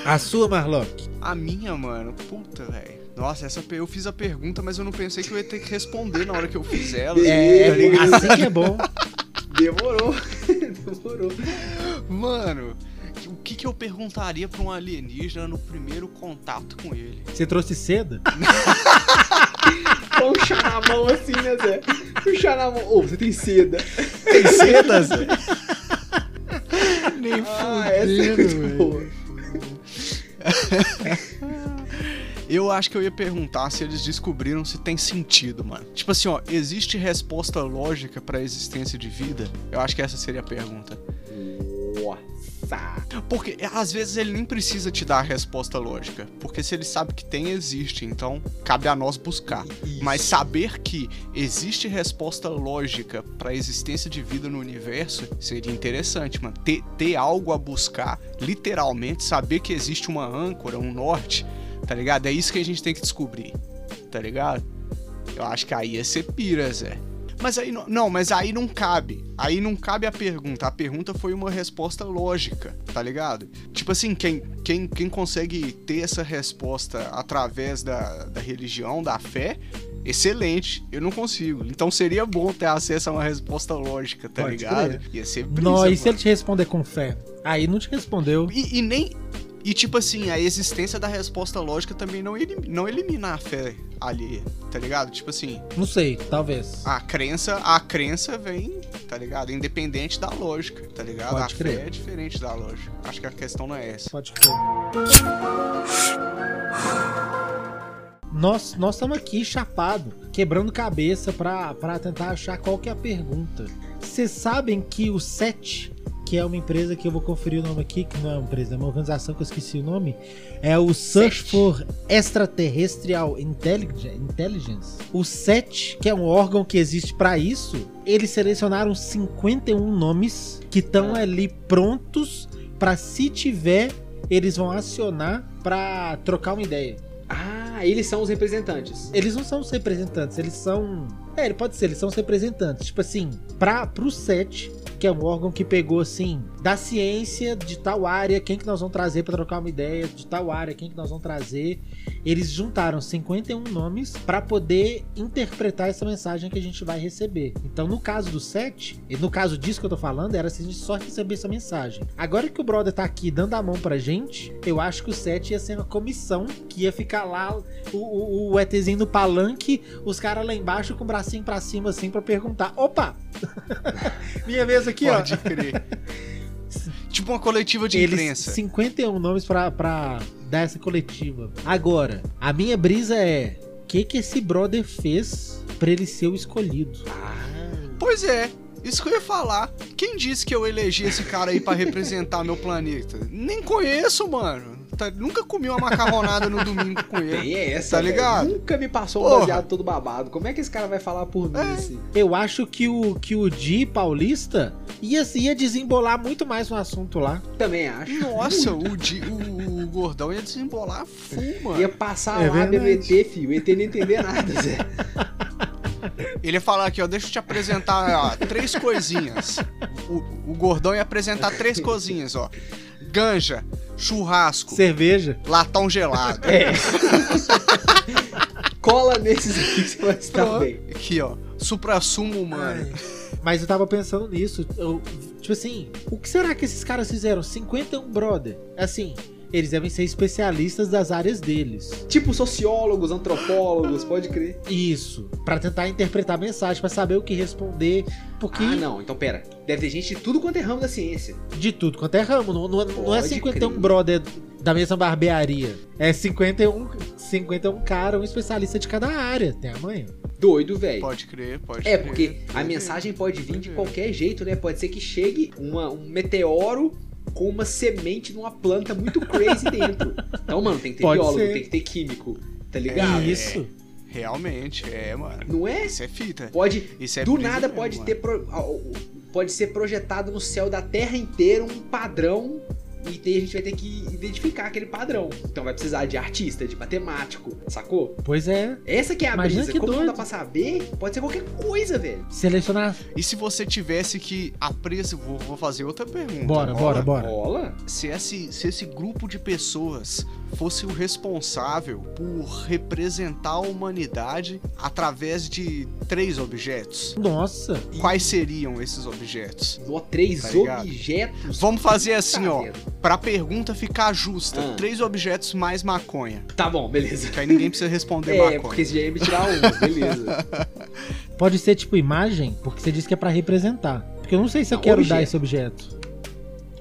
[SPEAKER 3] A sua, Marlock.
[SPEAKER 2] A minha, mano, puta, velho. Nossa, essa eu fiz a pergunta, mas eu não pensei que eu ia ter que responder na hora que eu fiz ela.
[SPEAKER 3] É,
[SPEAKER 2] tá ligado?
[SPEAKER 3] assim que é bom. *laughs*
[SPEAKER 1] Demorou. Demorou.
[SPEAKER 2] Mano, o que, que eu perguntaria pra um alienígena no primeiro contato com ele?
[SPEAKER 3] Você trouxe seda?
[SPEAKER 1] Com um chá na mão assim, né, Zé? Um chá na mão. Ô, você tem seda.
[SPEAKER 2] Tem seda, Zé? Nem
[SPEAKER 1] Ah, essa é
[SPEAKER 2] fudendo,
[SPEAKER 1] boa. *laughs*
[SPEAKER 2] Eu acho que eu ia perguntar se eles descobriram se tem sentido, mano. Tipo assim, ó, existe resposta lógica pra existência de vida? Eu acho que essa seria a pergunta.
[SPEAKER 1] Nossa.
[SPEAKER 2] Porque às vezes ele nem precisa te dar a resposta lógica, porque se ele sabe que tem, existe, então cabe a nós buscar. Mas saber que existe resposta lógica pra existência de vida no universo seria interessante, mano. Ter, ter algo a buscar, literalmente, saber que existe uma âncora, um norte, tá ligado? É isso que a gente tem que descobrir, tá ligado? Eu acho que aí ia ser pira, Zé. Mas aí não, não, mas aí não cabe. Aí não cabe a pergunta. A pergunta foi uma resposta lógica, tá ligado? Tipo assim, quem, quem, quem consegue ter essa resposta através da, da religião, da fé, excelente. Eu não consigo. Então seria bom ter acesso a uma resposta lógica, tá
[SPEAKER 3] Pode
[SPEAKER 2] ligado?
[SPEAKER 3] crer.
[SPEAKER 2] Ia ser brisa,
[SPEAKER 3] Não, e se ele te responder com fé? Aí não te respondeu.
[SPEAKER 2] E, e nem. E tipo assim, a existência da resposta lógica também não, elim, não elimina a fé alheia, tá ligado? Tipo assim,
[SPEAKER 3] Não sei, talvez.
[SPEAKER 2] a crença, a crença vem, tá ligado? Independente da lógica, tá ligado?
[SPEAKER 3] Pode
[SPEAKER 2] a
[SPEAKER 3] crer.
[SPEAKER 2] fé é diferente da lógica. Acho que a questão não é essa.
[SPEAKER 3] Pode crer. Nós nós estamos aqui chapado, quebrando cabeça pra tentar achar qual que é a pergunta. Vocês sabem que o SET, que é uma empresa que eu vou conferir o nome aqui, que não é uma empresa, é uma organização que eu esqueci o nome, é o Search
[SPEAKER 1] SET.
[SPEAKER 3] for Extraterrestrial Intellige- Intelligence. O SET, que é um órgão que existe pra isso, eles selecionaram 51 nomes que estão
[SPEAKER 1] Ah.
[SPEAKER 3] ali prontos pra se tiver, eles vão acionar pra trocar uma ideia.
[SPEAKER 1] Ah, eles são os representantes.
[SPEAKER 3] Eles não são os representantes, eles são. É, ele pode ser, eles são os representantes. Tipo assim, pra, pro SET, que é um órgão que pegou assim, da ciência de tal área, quem que nós vamos trazer pra trocar uma ideia, de tal área, quem que nós vamos trazer. Eles juntaram 51 nomes pra poder interpretar essa mensagem que a gente vai receber. Então, no caso do SET, no caso disso que eu tô falando, era se a gente só receber essa mensagem. Agora que o brother tá aqui dando a mão pra gente, eu acho que o SET ia ser uma comissão que ia ficar lá o, o, o ETzinho no palanque, os caras lá embaixo com o bracinho pra cima assim pra perguntar: opa! *laughs* Minha vez aqui,
[SPEAKER 2] Pode
[SPEAKER 3] ó.
[SPEAKER 2] crer. tipo uma coletiva de
[SPEAKER 3] Eles
[SPEAKER 2] imprensa.
[SPEAKER 3] 51 nomes pra, pra dar essa coletiva. Agora, a minha brisa é: o que que esse brother fez pra ele ser o escolhido?
[SPEAKER 1] Ah,
[SPEAKER 2] Pois é. Isso que eu ia falar. Quem disse que eu elegi esse cara aí pra representar meu planeta? Nem conheço, mano. Tá- nunca comi uma macarronada no domingo com ele.
[SPEAKER 1] Tem essa,
[SPEAKER 2] Tá ligado?
[SPEAKER 1] Nunca me passou um baseado todo babado. Como é que esse cara vai falar por mim
[SPEAKER 2] É.
[SPEAKER 1] assim?
[SPEAKER 3] Eu acho que o, que o Di paulista ia, ia desembolar muito mais no assunto lá.
[SPEAKER 1] Também acho.
[SPEAKER 2] Nossa, o, Di- o, o gordão ia desembolar full, mano.
[SPEAKER 1] Ia passar
[SPEAKER 3] É
[SPEAKER 1] a lábia no ET,
[SPEAKER 3] verdade.
[SPEAKER 1] filho. O ET não entender nada, Zé.
[SPEAKER 2] Ele ia falar aqui, ó, deixa eu te apresentar ó, três coisinhas. O, o gordão ia apresentar três coisinhas, ó. Ganja, churrasco,
[SPEAKER 3] Cerveja.
[SPEAKER 2] latão gelado.
[SPEAKER 1] É. *laughs* Cola nesses aqui que você vai estar bem.
[SPEAKER 2] Aqui, ó, supra-sumo humano.
[SPEAKER 3] Mas eu tava pensando nisso. eu- tipo assim, o que será que esses caras fizeram? 51 brother. Assim, eles devem ser especialistas das áreas deles.
[SPEAKER 1] Tipo sociólogos, antropólogos, pode crer.
[SPEAKER 3] Isso. Pra tentar interpretar a mensagem, pra saber o que responder. Porque
[SPEAKER 1] Ah, não. Então, pera. Deve ter gente de tudo quanto é ramo da ciência.
[SPEAKER 3] de tudo quanto é ramo. Não, não, não é
[SPEAKER 1] Pode
[SPEAKER 3] 51
[SPEAKER 1] crer.
[SPEAKER 3] brother da mesma barbearia. É 51, 51 cara, um especialista de cada área. Tem a manha.
[SPEAKER 1] Doido, velho.
[SPEAKER 2] Pode crer, pode
[SPEAKER 1] É,
[SPEAKER 2] crer.
[SPEAKER 1] porque a mensagem pode vir de
[SPEAKER 2] crer.
[SPEAKER 1] qualquer jeito, né? Pode ser que chegue uma- um meteoro com uma semente numa planta muito crazy dentro. Então, mano, tem que ter
[SPEAKER 3] Pode
[SPEAKER 1] biólogo,
[SPEAKER 3] ser.
[SPEAKER 1] tem que ter químico, tá ligado?
[SPEAKER 3] Isso.
[SPEAKER 2] Realmente, é, mano.
[SPEAKER 1] Não é?
[SPEAKER 2] Isso é fita.
[SPEAKER 1] Pode,
[SPEAKER 2] Isso é
[SPEAKER 1] do nada
[SPEAKER 2] mesmo,
[SPEAKER 1] pode
[SPEAKER 2] mano.
[SPEAKER 1] ter pro- pode ser projetado no céu da Terra inteira um padrão e daí a gente vai ter que identificar aquele padrão. Então vai precisar de artista, de matemático, sacou?
[SPEAKER 3] Pois é.
[SPEAKER 1] Essa que é a
[SPEAKER 3] Imagina
[SPEAKER 1] brisa.
[SPEAKER 3] que
[SPEAKER 1] Como não
[SPEAKER 3] doido.
[SPEAKER 1] dá pra saber, pode ser qualquer coisa, velho.
[SPEAKER 3] Selecionar.
[SPEAKER 2] E se você tivesse que apresentar. Vou, vou fazer outra pergunta.
[SPEAKER 3] Bora,
[SPEAKER 2] Rola?
[SPEAKER 3] bora, bora.
[SPEAKER 1] Rola?
[SPEAKER 2] Se esse, se esse grupo de pessoas fosse o responsável por representar a humanidade através de três objetos,
[SPEAKER 3] Nossa.
[SPEAKER 2] quais seriam esses objetos?
[SPEAKER 1] No três
[SPEAKER 2] Tá
[SPEAKER 1] objetos.
[SPEAKER 2] Vamos fazer assim,
[SPEAKER 1] Tá
[SPEAKER 2] ó,
[SPEAKER 1] vendo?
[SPEAKER 2] pra pergunta ficar justa.
[SPEAKER 1] Ah.
[SPEAKER 2] Três objetos mais maconha.
[SPEAKER 1] Tá bom, beleza.
[SPEAKER 2] Que aí ninguém precisa responder
[SPEAKER 1] É,
[SPEAKER 2] maconha.
[SPEAKER 1] porque você já ia me tirar um, beleza. *laughs*
[SPEAKER 3] Pode ser tipo imagem, porque você disse que é pra representar. Porque eu não sei se eu quero
[SPEAKER 1] objeto.
[SPEAKER 3] dar esse objeto.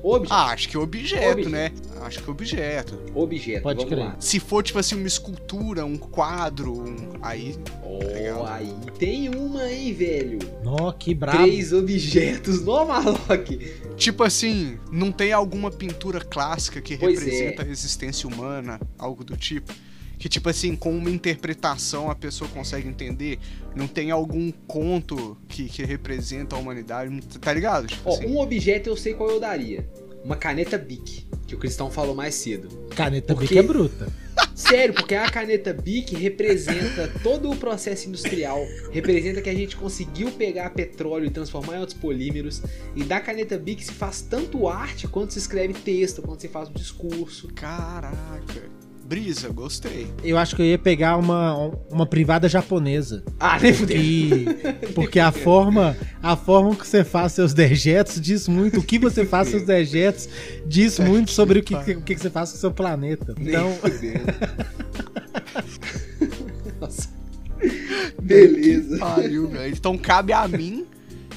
[SPEAKER 1] Objeto.
[SPEAKER 2] Ah, acho que objeto,
[SPEAKER 1] Objeto.
[SPEAKER 2] né? Acho que objeto.
[SPEAKER 1] objeto,
[SPEAKER 3] Pode
[SPEAKER 1] vamos
[SPEAKER 3] crer.
[SPEAKER 1] lá.
[SPEAKER 2] Se for, tipo assim, uma escultura, um quadro, um... aí.
[SPEAKER 1] Ó,
[SPEAKER 2] Legal.
[SPEAKER 1] aí tem uma aí, velho.
[SPEAKER 3] Nó, que brabo.
[SPEAKER 1] Três objetos no Malok.
[SPEAKER 2] Tipo assim, não tem alguma pintura clássica que
[SPEAKER 1] Pois
[SPEAKER 2] representa
[SPEAKER 1] é.
[SPEAKER 2] a existência humana, algo do tipo? Que, tipo assim, com uma interpretação a pessoa consegue entender? Não tem algum conto que, que representa a humanidade, tá ligado? Tipo
[SPEAKER 1] Ó,
[SPEAKER 2] assim.
[SPEAKER 1] um objeto eu sei qual eu daria. Uma caneta Bic, que o Cristão falou mais cedo.
[SPEAKER 3] Caneta
[SPEAKER 1] Porque-
[SPEAKER 3] Bic é bruta. *laughs*
[SPEAKER 1] Sério, porque a caneta Bic representa todo o processo industrial, representa que a gente conseguiu pegar petróleo e transformar em outros polímeros, e da caneta Bic se faz tanto arte quanto se escreve texto, quanto se faz um discurso.
[SPEAKER 2] Caraca. Brisa, gostei.
[SPEAKER 3] Eu acho que eu ia pegar uma, uma privada japonesa.
[SPEAKER 1] Ah, nem fudeu.
[SPEAKER 3] Que, porque a forma, a forma que você faz seus dejetos diz muito. O que você faz seus dejetos diz muito sobre o que, o que você faz com o seu planeta. Então. *laughs*
[SPEAKER 1] Nossa. Beleza.
[SPEAKER 2] Pariu, velho. Então cabe a mim.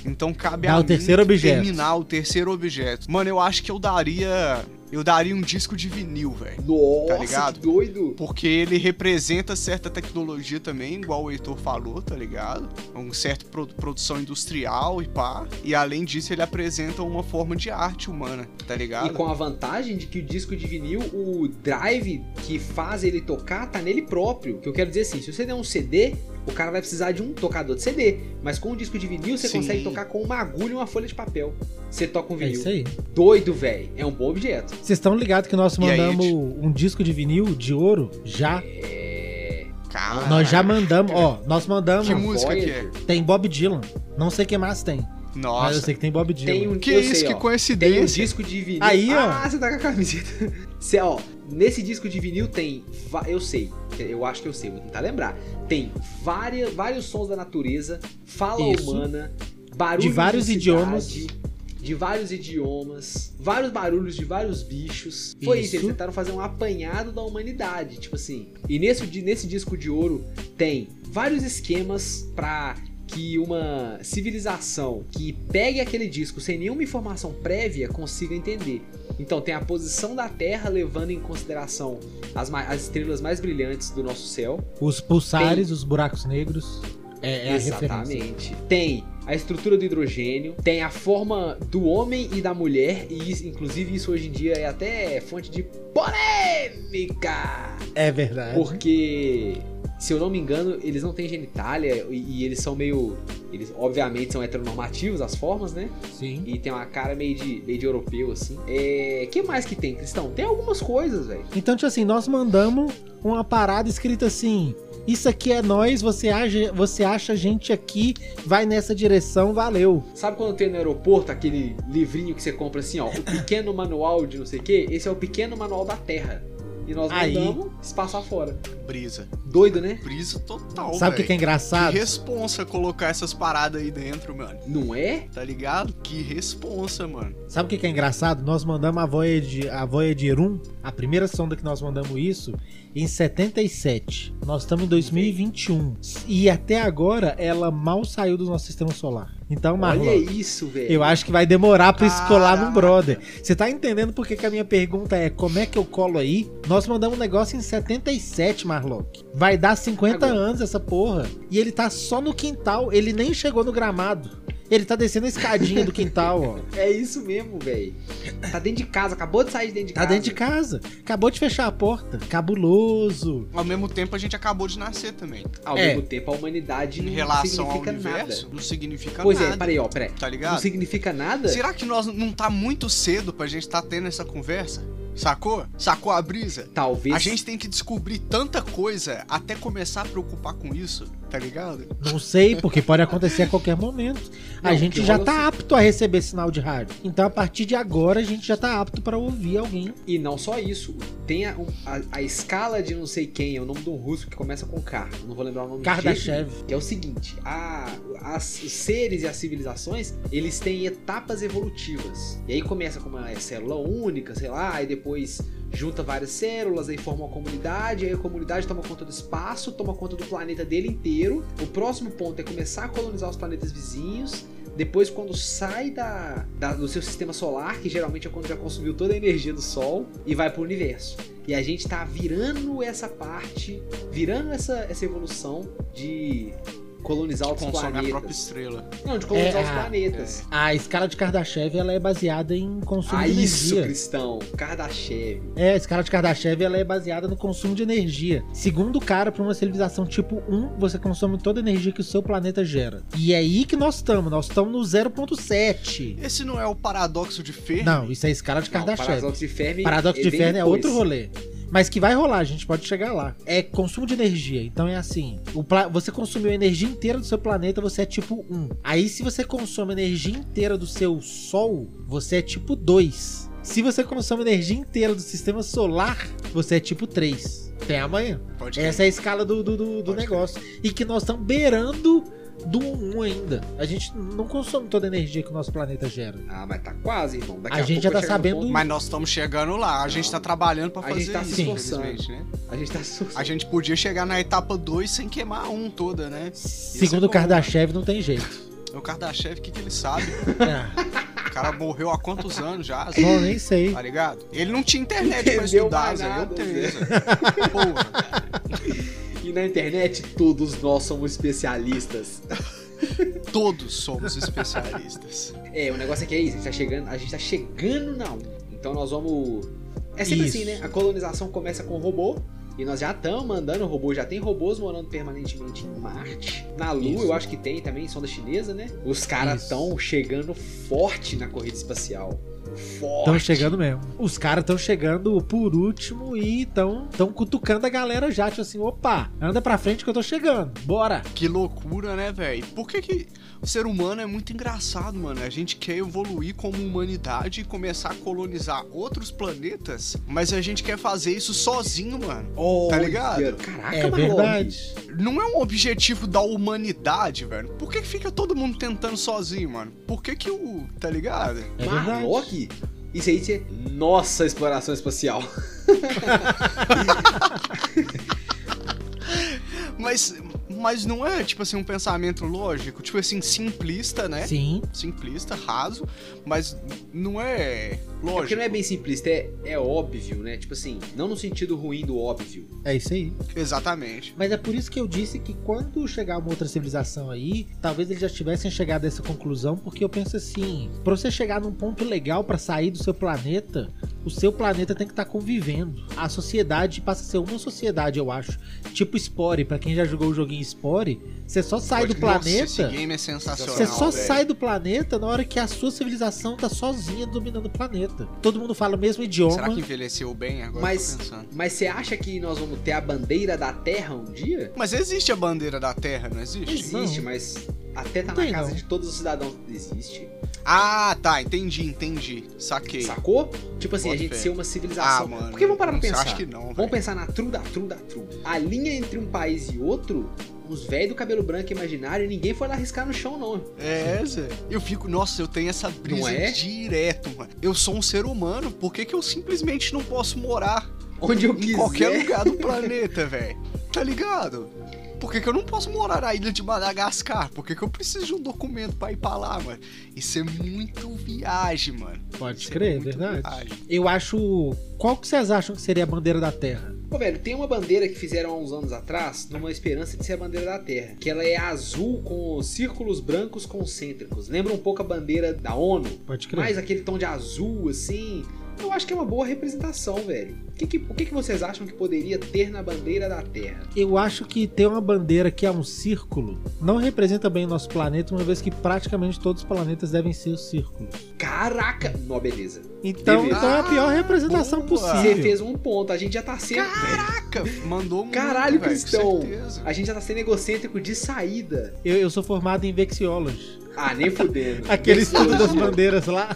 [SPEAKER 2] Então cabe
[SPEAKER 3] Dá
[SPEAKER 2] a
[SPEAKER 3] o
[SPEAKER 2] mim
[SPEAKER 3] terceiro objeto.
[SPEAKER 2] terminar o terceiro objeto. Mano, eu acho que eu daria. Eu daria um disco de vinil, velho.
[SPEAKER 1] Nossa,
[SPEAKER 2] Tá ligado?
[SPEAKER 1] que doido.
[SPEAKER 2] Porque ele representa certa tecnologia também, igual o Heitor falou, tá ligado? Um certo pro- produção industrial e pá. E além disso, ele apresenta uma forma de arte humana, tá ligado?
[SPEAKER 1] E com a vantagem de que o disco de vinil, o drive que faz ele tocar tá nele próprio. Que eu quero dizer assim, se você der um CD, o cara vai precisar de um tocador de CD. Mas com o disco de vinil, você
[SPEAKER 2] Sim.
[SPEAKER 1] consegue tocar com uma agulha e uma folha de papel. Você toca um
[SPEAKER 3] é
[SPEAKER 1] vinil.
[SPEAKER 3] isso aí.
[SPEAKER 1] Doido, velho. É um bom objeto.
[SPEAKER 3] Vocês estão ligados que nós
[SPEAKER 2] aí,
[SPEAKER 3] mandamos
[SPEAKER 2] Ed?
[SPEAKER 3] um disco de vinil de ouro? Já.
[SPEAKER 1] É.
[SPEAKER 2] Cara,
[SPEAKER 3] Nós já mandamos, ó, nós mandamos.
[SPEAKER 2] Que música que é?
[SPEAKER 3] Tem Bob Dylan. Não sei quem mais tem. Mas eu
[SPEAKER 2] Nossa.
[SPEAKER 3] sei que tem Bob Dylan.
[SPEAKER 1] Tem um
[SPEAKER 2] Que isso,
[SPEAKER 1] sei,
[SPEAKER 2] que
[SPEAKER 1] ó. Tem um
[SPEAKER 2] coincidência.
[SPEAKER 1] disco de vinil.
[SPEAKER 3] Aí, ó.
[SPEAKER 1] Ah, você tá com a camiseta. *laughs* Cê, ó, nesse disco de vinil tem. Eu sei. Eu acho que eu sei, vou tentar lembrar. Tem várias, vários sons da natureza, fala
[SPEAKER 3] Isso.
[SPEAKER 1] humana, barulhos
[SPEAKER 3] De vários
[SPEAKER 1] cidade,
[SPEAKER 3] idiomas.
[SPEAKER 1] De vários idiomas, vários barulhos de vários bichos. Foi isso,
[SPEAKER 3] Isso.
[SPEAKER 1] eles tentaram fazer um apanhado da humanidade, tipo assim. E nesse, nesse disco de ouro tem vários esquemas pra que uma civilização que pegue aquele disco sem nenhuma informação prévia consiga entender. Então tem a posição da Terra levando em consideração as, as estrelas mais brilhantes do nosso céu.
[SPEAKER 3] Os pulsares, os buracos negros. É, é a referência.
[SPEAKER 1] Exatamente. Tem a estrutura do hidrogênio, tem a forma do homem e da mulher, e isso- inclusive isso hoje em dia é até fonte de polêmica.
[SPEAKER 3] É verdade.
[SPEAKER 1] Porque, se eu não me engano, eles não têm genitália e, e eles são meio. Eles, obviamente, são heteronormativos, as formas, né?
[SPEAKER 3] Sim.
[SPEAKER 1] E tem uma cara meio de, meio de europeu, assim. É. que mais que tem, Cristão? Tem algumas coisas, velho.
[SPEAKER 3] Então, tipo assim, nós mandamos uma parada escrita assim: Isso aqui é nós, você acha, você acha a gente aqui, vai nessa direção, valeu.
[SPEAKER 1] Sabe quando tem no aeroporto aquele livrinho que você compra assim, ó? O pequeno manual de não sei o quê? Esse é o pequeno manual da Terra. E nós
[SPEAKER 3] Aí.
[SPEAKER 1] mandamos espaço afora.
[SPEAKER 2] Brisa.
[SPEAKER 1] Doido, né?
[SPEAKER 2] Brisa total,
[SPEAKER 3] Sabe o que, que é engraçado?
[SPEAKER 2] Que responsa colocar essas paradas aí dentro, mano.
[SPEAKER 1] Não é?
[SPEAKER 2] Tá ligado? Que responsa, mano.
[SPEAKER 3] Sabe o que, que é engraçado? Nós mandamos a Voyager, a Voyager 1, a primeira sonda que nós mandamos isso, em 77. Nós estamos em 2021. E até agora ela mal saiu do nosso sistema solar. Então, Marlon,
[SPEAKER 1] Olha isso, velho.
[SPEAKER 3] eu acho que vai demorar pra isso colar
[SPEAKER 2] Caraca.
[SPEAKER 3] brother. Você tá entendendo por que, que a minha pergunta é como é que eu colo aí? Nós mandamos um negócio em 77, Marlock. Vai dar 50
[SPEAKER 1] Agora.
[SPEAKER 3] anos essa porra. E ele tá só no quintal, ele nem chegou no gramado. Ele tá descendo a escadinha do quintal, ó. *laughs*
[SPEAKER 1] É isso mesmo, velho. Tá dentro de casa, acabou de sair de dentro de
[SPEAKER 3] Tá
[SPEAKER 1] casa.
[SPEAKER 3] dentro de casa. Acabou de fechar a porta. Cabuloso.
[SPEAKER 2] Ao mesmo tempo, a gente acabou de nascer também.
[SPEAKER 1] Ao
[SPEAKER 3] É.
[SPEAKER 1] mesmo tempo, a humanidade
[SPEAKER 2] Em
[SPEAKER 1] não
[SPEAKER 2] relação ao
[SPEAKER 1] significa
[SPEAKER 2] universo,
[SPEAKER 1] nada.
[SPEAKER 2] não significa
[SPEAKER 1] Pois
[SPEAKER 2] nada.
[SPEAKER 1] é, peraí, ó, peraí.
[SPEAKER 2] Tá
[SPEAKER 1] Não
[SPEAKER 2] ligado?
[SPEAKER 1] significa nada?
[SPEAKER 2] Será que nós não tá muito cedo pra gente tá tendo essa conversa? Sacou? Sacou a brisa?
[SPEAKER 1] Talvez.
[SPEAKER 2] A gente tem que descobrir tanta coisa até começar a preocupar com isso, tá ligado?
[SPEAKER 3] Não sei, porque pode acontecer a qualquer momento. a
[SPEAKER 1] Não,
[SPEAKER 3] gente
[SPEAKER 1] que
[SPEAKER 3] já tá
[SPEAKER 1] assim.
[SPEAKER 3] apto a receber sinal de rádio. Então, a partir de agora, a gente já tá apto pra ouvir alguém.
[SPEAKER 1] E não só isso. Tem a, a- a escala de não sei quem, é o nome de um russo que começa com K. eu Não vou lembrar o nome
[SPEAKER 3] Kardashev.
[SPEAKER 1] Que é o seguinte: a, as- os seres e as civilizações eles têm etapas evolutivas. E aí começa com uma célula única, sei lá, aí depois junta várias células, aí forma uma comunidade, aí a comunidade toma conta do espaço, toma conta do planeta dele inteiro. O próximo ponto é começar a colonizar os planetas vizinhos. Depois, quando sai da, da- do seu sistema solar, que geralmente é quando já consumiu toda a energia do Sol, e vai pro universo. E a gente tá virando essa parte, virando essa, essa evolução de colonizar outros
[SPEAKER 2] Consome a própria
[SPEAKER 1] planetas.
[SPEAKER 2] estrela.
[SPEAKER 1] Não, de colonizar
[SPEAKER 3] É,
[SPEAKER 1] os
[SPEAKER 3] a-
[SPEAKER 1] planetas.
[SPEAKER 3] A escala de Kardashev ela é baseada em consumo
[SPEAKER 1] Ah,
[SPEAKER 3] de
[SPEAKER 1] isso,
[SPEAKER 3] energia.
[SPEAKER 1] Cristão. Kardashev.
[SPEAKER 3] É, a escala de Kardashev ela é baseada no consumo de energia. Segundo o cara, para uma civilização tipo 1, você consome toda a energia que o seu planeta gera. E é aí que nós estamos. Nós estamos no 0.7.
[SPEAKER 2] Esse não é o paradoxo de Fermi?
[SPEAKER 3] Não, isso é a escala de
[SPEAKER 1] Não,
[SPEAKER 3] Kardashev.
[SPEAKER 1] Paradoxo de Fermi.
[SPEAKER 3] Paradoxo de
[SPEAKER 1] vem
[SPEAKER 3] Fermi é outro rolê. Mas que vai rolar, a gente pode chegar lá. É consumo de energia. Então é assim: você consumiu a energia inteira do seu planeta, você é tipo 1. Aí, se você consome a energia inteira do seu Sol, você é tipo 2. Se você consome a energia inteira do sistema solar, você é tipo 3. Tem amanhã.
[SPEAKER 2] Pode
[SPEAKER 3] Essa é a escala do, do, do- do negócio. E que nós estamos beirando do 1 ainda. A gente não consome toda a energia que o nosso planeta gera.
[SPEAKER 1] Ah, mas tá quase, irmão. Daqui
[SPEAKER 3] A gente
[SPEAKER 1] pouco
[SPEAKER 3] já tá sabendo-
[SPEAKER 1] ponto-
[SPEAKER 2] Mas nós estamos chegando lá. A gente
[SPEAKER 1] Não.
[SPEAKER 2] tá trabalhando pra
[SPEAKER 1] A
[SPEAKER 2] fazer
[SPEAKER 1] gente tá se
[SPEAKER 2] isso,
[SPEAKER 1] esforçando.
[SPEAKER 2] infelizmente, né?
[SPEAKER 1] A gente tá assustado.
[SPEAKER 2] A gente podia chegar na etapa 2 sem queimar um toda, né?
[SPEAKER 3] Segundo
[SPEAKER 2] é
[SPEAKER 3] o
[SPEAKER 2] bom,
[SPEAKER 3] Kardashev, não tem jeito.
[SPEAKER 2] O Kardashev, o que, que ele sabe? *laughs*
[SPEAKER 3] É,
[SPEAKER 2] O cara morreu há quantos anos já?
[SPEAKER 3] bom, nem sei.
[SPEAKER 2] Tá ligado? Ele não tinha internet pra
[SPEAKER 1] Entendeu
[SPEAKER 2] estudar,
[SPEAKER 1] mais
[SPEAKER 2] Zé. Eu tenho.
[SPEAKER 1] Zé.
[SPEAKER 2] Porra.
[SPEAKER 1] E na internet, todos nós somos especialistas. *laughs*
[SPEAKER 2] Todos somos especialistas.
[SPEAKER 1] É, o negócio aqui é isso, a gente tá chegando, a gente tá chegando na 1. Então nós vamos. É sempre
[SPEAKER 3] Isso.
[SPEAKER 1] assim, né? A colonização começa com robô. E nós já estamos mandando robô, já tem robôs morando permanentemente em Marte. Na Lua,
[SPEAKER 3] Isso.
[SPEAKER 1] eu acho que tem também, sonda chinesa, né? Os caras estão chegando forte na corrida espacial.
[SPEAKER 3] Estão chegando mesmo. Os caras estão chegando por último e estão tão cutucando a galera já. Tipo assim, opa, anda pra frente que eu tô chegando. Bora.
[SPEAKER 2] Que loucura, né, velho? Por que, que o ser humano é muito engraçado, mano? A gente quer evoluir como humanidade e começar a colonizar outros planetas, mas a gente quer fazer isso sozinho, mano.
[SPEAKER 1] Olha,
[SPEAKER 2] Tá ligado?
[SPEAKER 1] Caraca,
[SPEAKER 3] É
[SPEAKER 1] Marlon.
[SPEAKER 3] verdade.
[SPEAKER 2] Não é um objetivo da humanidade, velho. Por que, que fica todo mundo tentando sozinho, mano? Por que que o. Tá ligado?
[SPEAKER 3] É.
[SPEAKER 1] Marlock? Isso aí é nossa exploração espacial. *laughs*
[SPEAKER 2] Mas, Mas não é, tipo assim, um pensamento lógico, tipo assim, simplista, né?
[SPEAKER 3] Sim.
[SPEAKER 2] Simplista, raso, mas não é
[SPEAKER 1] É
[SPEAKER 2] lógico.
[SPEAKER 1] porque não é bem simplista, é, é óbvio, né? Tipo assim, não no sentido ruim do óbvio.
[SPEAKER 3] É isso aí.
[SPEAKER 2] Exatamente.
[SPEAKER 3] Mas é por isso que eu disse que quando chegar uma outra civilização aí, talvez eles já tivessem chegado a essa conclusão, porque eu penso assim, pra você chegar num ponto legal pra sair do seu planeta, o seu planeta tem que estar convivendo. A sociedade passa a ser uma sociedade, eu acho. Tipo Spore, pra quem já jogou o joguinho Spore, você só sai
[SPEAKER 2] Pode-
[SPEAKER 3] do
[SPEAKER 2] Nossa, esse
[SPEAKER 3] planeta.
[SPEAKER 2] game é sensacional.
[SPEAKER 3] Você só
[SPEAKER 2] velho.
[SPEAKER 3] sai do planeta na hora que a sua civilização tá sozinha dominando o planeta. Todo mundo fala o mesmo idioma.
[SPEAKER 2] Será que envelheceu bem agora?
[SPEAKER 1] Mas, mas você acha que nós vamos ter a bandeira da Terra um dia?
[SPEAKER 2] Mas existe a bandeira da Terra, não existe?
[SPEAKER 1] Existe,
[SPEAKER 3] Não.
[SPEAKER 1] mas até tá na casa
[SPEAKER 3] não.
[SPEAKER 1] de todos os cidadãos. Existe.
[SPEAKER 2] Ah, tá, entendi, entendi. Saquei.
[SPEAKER 1] Sacou? Tipo assim, a gente
[SPEAKER 2] fé.
[SPEAKER 1] ser uma civilização.
[SPEAKER 2] Ah, mano.
[SPEAKER 1] Porque vamos parar pra pensar.
[SPEAKER 2] Acho que não,
[SPEAKER 1] Vamos
[SPEAKER 2] velho.
[SPEAKER 1] pensar na true da true da true. A linha entre um país e outro, os velhos do cabelo branco imaginário, ninguém foi lá arriscar no chão, não.
[SPEAKER 2] É, Zé. Eu fico, nossa, eu tenho essa brisa
[SPEAKER 1] Não é?
[SPEAKER 2] direto, mano. Eu sou um ser humano, por que, que eu simplesmente não posso morar
[SPEAKER 1] Onde eu
[SPEAKER 2] em
[SPEAKER 1] quiser.
[SPEAKER 2] qualquer lugar do *laughs* planeta, velho? Tá ligado? Por que, que eu não posso morar na ilha de Madagascar? Por que, que eu preciso de um documento pra ir pra lá, mano? Isso é muito viagem, mano.
[SPEAKER 3] Pode
[SPEAKER 2] Isso
[SPEAKER 3] crer,
[SPEAKER 2] é
[SPEAKER 3] verdade.
[SPEAKER 2] viagem.
[SPEAKER 3] Eu acho. Qual que vocês acham que seria a bandeira da Terra?
[SPEAKER 1] Pô, velho, tem uma bandeira que fizeram há uns anos atrás, numa esperança de ser a bandeira da Terra. Que ela é azul com círculos brancos concêntricos. Lembra um pouco a bandeira da ONU.
[SPEAKER 3] Pode crer.
[SPEAKER 1] Mais aquele tom de azul, assim. Eu acho que é uma boa representação, velho. O que, que- o que, que vocês acham que poderia ter na bandeira da Terra?
[SPEAKER 3] Eu acho que ter uma bandeira que é um círculo não representa bem o nosso planeta, uma vez que praticamente todos os planetas devem ser círculos.
[SPEAKER 1] Caraca! Não, beleza.
[SPEAKER 3] Então,
[SPEAKER 1] Beleza.
[SPEAKER 3] então é a pior
[SPEAKER 2] Ah,
[SPEAKER 3] representação.
[SPEAKER 1] Você
[SPEAKER 3] possível.
[SPEAKER 1] fez um ponto, a gente já tá sendo.
[SPEAKER 2] Caraca, mandou muito,
[SPEAKER 1] Caralho,
[SPEAKER 2] velho,
[SPEAKER 1] Cristão. A gente já tá sendo egocêntrico de saída.
[SPEAKER 3] Eu, eu sou formado em Vexiology.
[SPEAKER 1] Ah, nem fudendo.
[SPEAKER 3] Aquele estudo das bandeiras lá.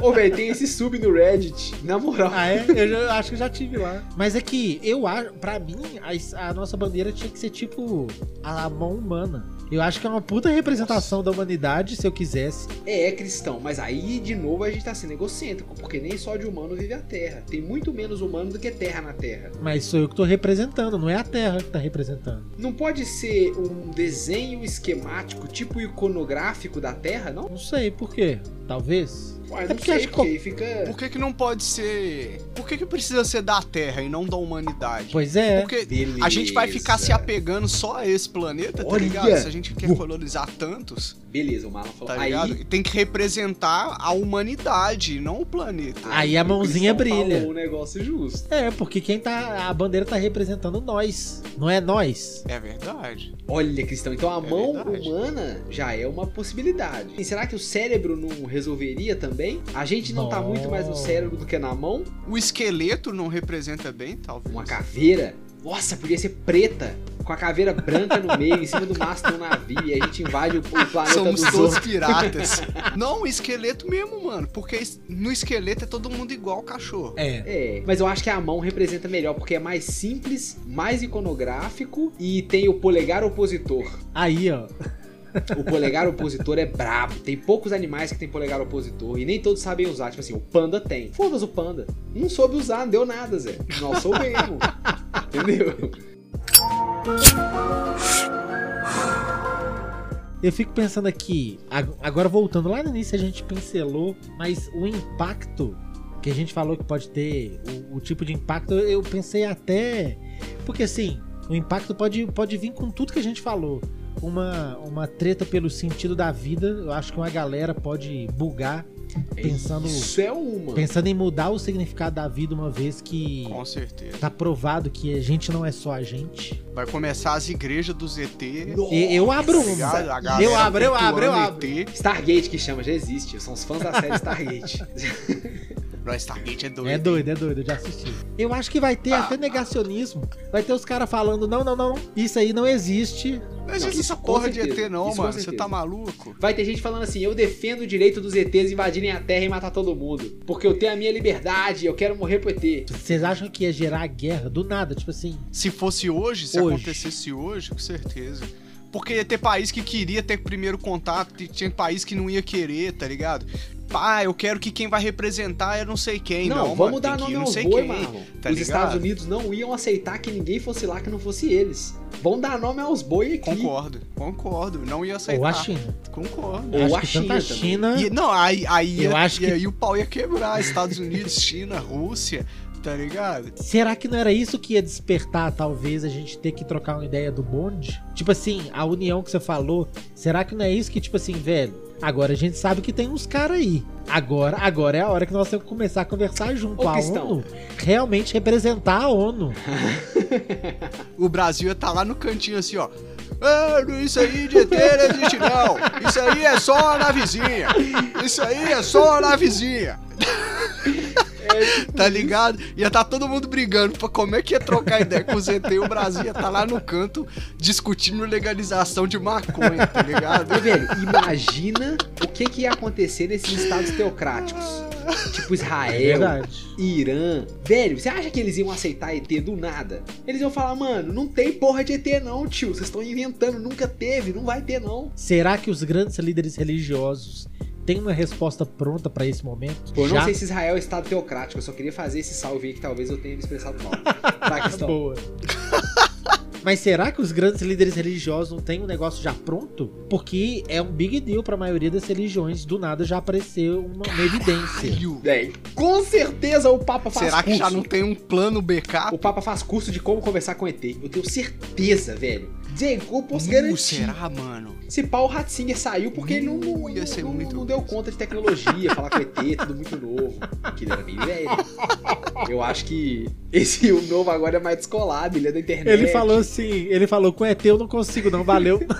[SPEAKER 1] Ô, velho, tem esse sub no Reddit. Na moral.
[SPEAKER 3] Ah, é? Eu já- acho que já tive lá. Mas é que eu acho, pra mim, a, a nossa bandeira tinha que ser tipo a mão humana. Eu acho que é uma puta representação da humanidade, se eu quisesse.
[SPEAKER 1] É, é cristão, mas aí de novo a gente tá sendo egocêntrico, porque nem só de humano vive a Terra. Tem muito menos humano do que terra na Terra.
[SPEAKER 3] Mas sou eu que tô representando, não é a Terra que tá representando.
[SPEAKER 1] Não pode ser um desenho esquemático, tipo iconográfico da Terra, não?
[SPEAKER 3] Não sei por quê. Talvez.
[SPEAKER 1] Ué,
[SPEAKER 3] É
[SPEAKER 1] não sei,
[SPEAKER 3] acho que-
[SPEAKER 1] porque aí fica...
[SPEAKER 2] Por que, que não pode ser. Por que, que precisa ser da Terra e não da humanidade?
[SPEAKER 3] Pois é.
[SPEAKER 2] Porque
[SPEAKER 1] Beleza.
[SPEAKER 2] a gente vai ficar se apegando só a esse planeta, tá
[SPEAKER 1] Olha!
[SPEAKER 2] ligado? Se a gente quer
[SPEAKER 1] Uh.
[SPEAKER 2] colonizar tantos,
[SPEAKER 1] Beleza, o Marlon falou.
[SPEAKER 2] tá ligado?
[SPEAKER 1] Aí,
[SPEAKER 2] Tem que representar a humanidade, não o planeta.
[SPEAKER 3] Aí a
[SPEAKER 1] o
[SPEAKER 3] mãozinha brilha.
[SPEAKER 1] falou um negócio justo.
[SPEAKER 3] É, porque quem tá. A bandeira tá representando nós. Não é nós.
[SPEAKER 2] É verdade.
[SPEAKER 1] Olha, Cristão, então a
[SPEAKER 2] É
[SPEAKER 1] mão
[SPEAKER 2] verdade.
[SPEAKER 1] humana já é uma possibilidade. E será que o cérebro não resolveria também? A gente não tá
[SPEAKER 3] Não.
[SPEAKER 1] muito mais no cérebro do que na mão?
[SPEAKER 2] O esqueleto não representa bem, talvez.
[SPEAKER 1] Uma caveira? Nossa, podia ser preta, com a caveira branca no meio, em cima do mastro de um navio, e a gente invade o, o planeta
[SPEAKER 2] Somos
[SPEAKER 1] dos
[SPEAKER 2] todos
[SPEAKER 1] outros.
[SPEAKER 2] piratas. não, o esqueleto mesmo, mano. Porque no esqueleto é todo mundo igual ao cachorro.
[SPEAKER 3] É.
[SPEAKER 1] É, mas eu acho que a mão representa melhor, porque é mais simples, mais iconográfico e tem o polegar opositor.
[SPEAKER 3] Aí, ó. *laughs*
[SPEAKER 1] O polegar opositor é brabo. Tem poucos animais que tem polegar opositor e nem todos sabem usar. Tipo assim, o panda tem. Foda-se o panda. Não soube usar, não deu nada, Zé. Nós soubemos. *laughs* Entendeu?
[SPEAKER 3] Eu fico pensando aqui, ag- agora voltando lá no início a gente pincelou, mas o impacto que a gente falou que pode ter, o, o tipo de impacto, eu pensei até. Porque assim, o impacto pode, pode vir com tudo que a gente falou. Uma, uma treta pelo sentido da vida, eu acho que uma galera pode bugar Pensando-
[SPEAKER 1] Isso é uma.
[SPEAKER 3] pensando em mudar o significado da vida, uma vez que
[SPEAKER 2] Com certeza.
[SPEAKER 3] tá provado que a gente não é só a gente.
[SPEAKER 2] Vai começar as igrejas dos ET.
[SPEAKER 3] E- eu abro uma. Eu abro, eu abro, eu abro.
[SPEAKER 2] ET.
[SPEAKER 1] Stargate que chama, já existe. São os fãs da série Stargate. *laughs*
[SPEAKER 2] Não, Stargate é doido.
[SPEAKER 3] É doido, é doido, eu já assisti. Eu acho que vai ter até negacionismo. Vai ter os caras falando: não, não, não, isso aí não existe.
[SPEAKER 2] Não existe essa porra de ET, não,
[SPEAKER 1] isso
[SPEAKER 2] mano. Você tá maluco?
[SPEAKER 1] Vai ter gente falando assim: eu defendo o direito dos ETs invadirem a Terra e matar todo mundo. Porque eu tenho a minha liberdade, eu quero morrer pro ET.
[SPEAKER 3] Vocês acham que ia gerar guerra do nada? Tipo assim,
[SPEAKER 2] Se fosse hoje, se
[SPEAKER 3] Hoje.
[SPEAKER 2] acontecesse hoje, com certeza. Porque ia ter país que queria ter primeiro contato, e tinha país que não ia querer, tá ligado? Pá, eu quero que quem vai representar é não sei quem.
[SPEAKER 1] Não,
[SPEAKER 2] Não,
[SPEAKER 1] vamos
[SPEAKER 2] mano,
[SPEAKER 1] dar nome
[SPEAKER 2] não sei
[SPEAKER 1] boi,
[SPEAKER 2] quem.
[SPEAKER 1] Marlon.
[SPEAKER 2] tá
[SPEAKER 1] Os
[SPEAKER 2] ligado?
[SPEAKER 1] Estados Unidos não iam aceitar que ninguém fosse lá que não fosse eles. Vão dar nome aos boi aqui.
[SPEAKER 2] Concordo, concordo. Não ia aceitar.
[SPEAKER 3] Ou a China.
[SPEAKER 2] Concordo.
[SPEAKER 1] Ou
[SPEAKER 3] acho
[SPEAKER 1] a
[SPEAKER 3] que
[SPEAKER 1] China.
[SPEAKER 3] China.
[SPEAKER 2] E, não, aí, aí,
[SPEAKER 3] Eu
[SPEAKER 2] ia-
[SPEAKER 3] acho que-
[SPEAKER 2] aí o pau ia quebrar. Estados Unidos, China, Rússia, tá ligado?
[SPEAKER 3] Será que não era isso que ia despertar, talvez, a gente ter que trocar uma ideia do bonde? Tipo assim, a união que você falou, será que não é isso que, tipo assim, velho, agora a gente sabe que tem uns caras aí. Agora, agora é a hora que nós temos que começar a conversar junto.
[SPEAKER 1] Ô,
[SPEAKER 3] a
[SPEAKER 1] Cristão.
[SPEAKER 3] ONU realmente representar a ONU. *laughs*
[SPEAKER 2] O Brasil ia estar lá no cantinho assim, ó. Ah, isso aí de ET não existe não. Isso aí é só na vizinha. Isso aí é só na vizinha. *laughs* tá ligado? Ia tá todo mundo brigando pra como é que ia trocar ideia com o ZT e o Brasil ia tá lá no canto discutindo legalização de maconha, tá ligado?
[SPEAKER 1] Ô, velho, imagina o que, que ia acontecer nesses estados teocráticos. Tipo
[SPEAKER 3] É
[SPEAKER 1] Israel,
[SPEAKER 3] verdade.
[SPEAKER 1] Irã. Velho, você acha que eles iam aceitar ET do nada? Eles iam falar, mano, não tem porra de ET não, tio. Vocês estão inventando, nunca teve, não vai ter não.
[SPEAKER 3] Será que os grandes líderes religiosos têm uma resposta pronta pra esse momento?
[SPEAKER 1] Pô, eu não
[SPEAKER 3] Já?
[SPEAKER 1] sei se Israel é estado teocrático, eu só queria fazer esse salve aí que talvez eu tenha me expressado mal. *laughs* Vai, questão.
[SPEAKER 3] Boa. *laughs* Mas será que os grandes líderes religiosos não têm um negócio já pronto? Porque é um big deal pra maioria das religiões. Do nada já apareceu uma, uma evidência.
[SPEAKER 2] Caralho.
[SPEAKER 1] Véi, com certeza o Papa faz
[SPEAKER 2] Será que
[SPEAKER 1] curso.
[SPEAKER 2] já não tem um plano backup?
[SPEAKER 1] O Papa faz curso de como conversar com ET. Eu tenho certeza, velho. Posso
[SPEAKER 2] Uh,
[SPEAKER 1] garantir.
[SPEAKER 2] será, mano?
[SPEAKER 1] Se pau o Ratzinger saiu porque ele não, não,
[SPEAKER 2] ia ser
[SPEAKER 1] não-
[SPEAKER 2] muito
[SPEAKER 1] não deu conta de tecnologia, falar com ET, *laughs* tudo muito novo. Que ele era meio velho. Eu acho que esse *laughs* o novo agora é mais descolado, ele é da internet.
[SPEAKER 3] Ele falou assim, ele falou, com ET eu não consigo não, valeu. *laughs*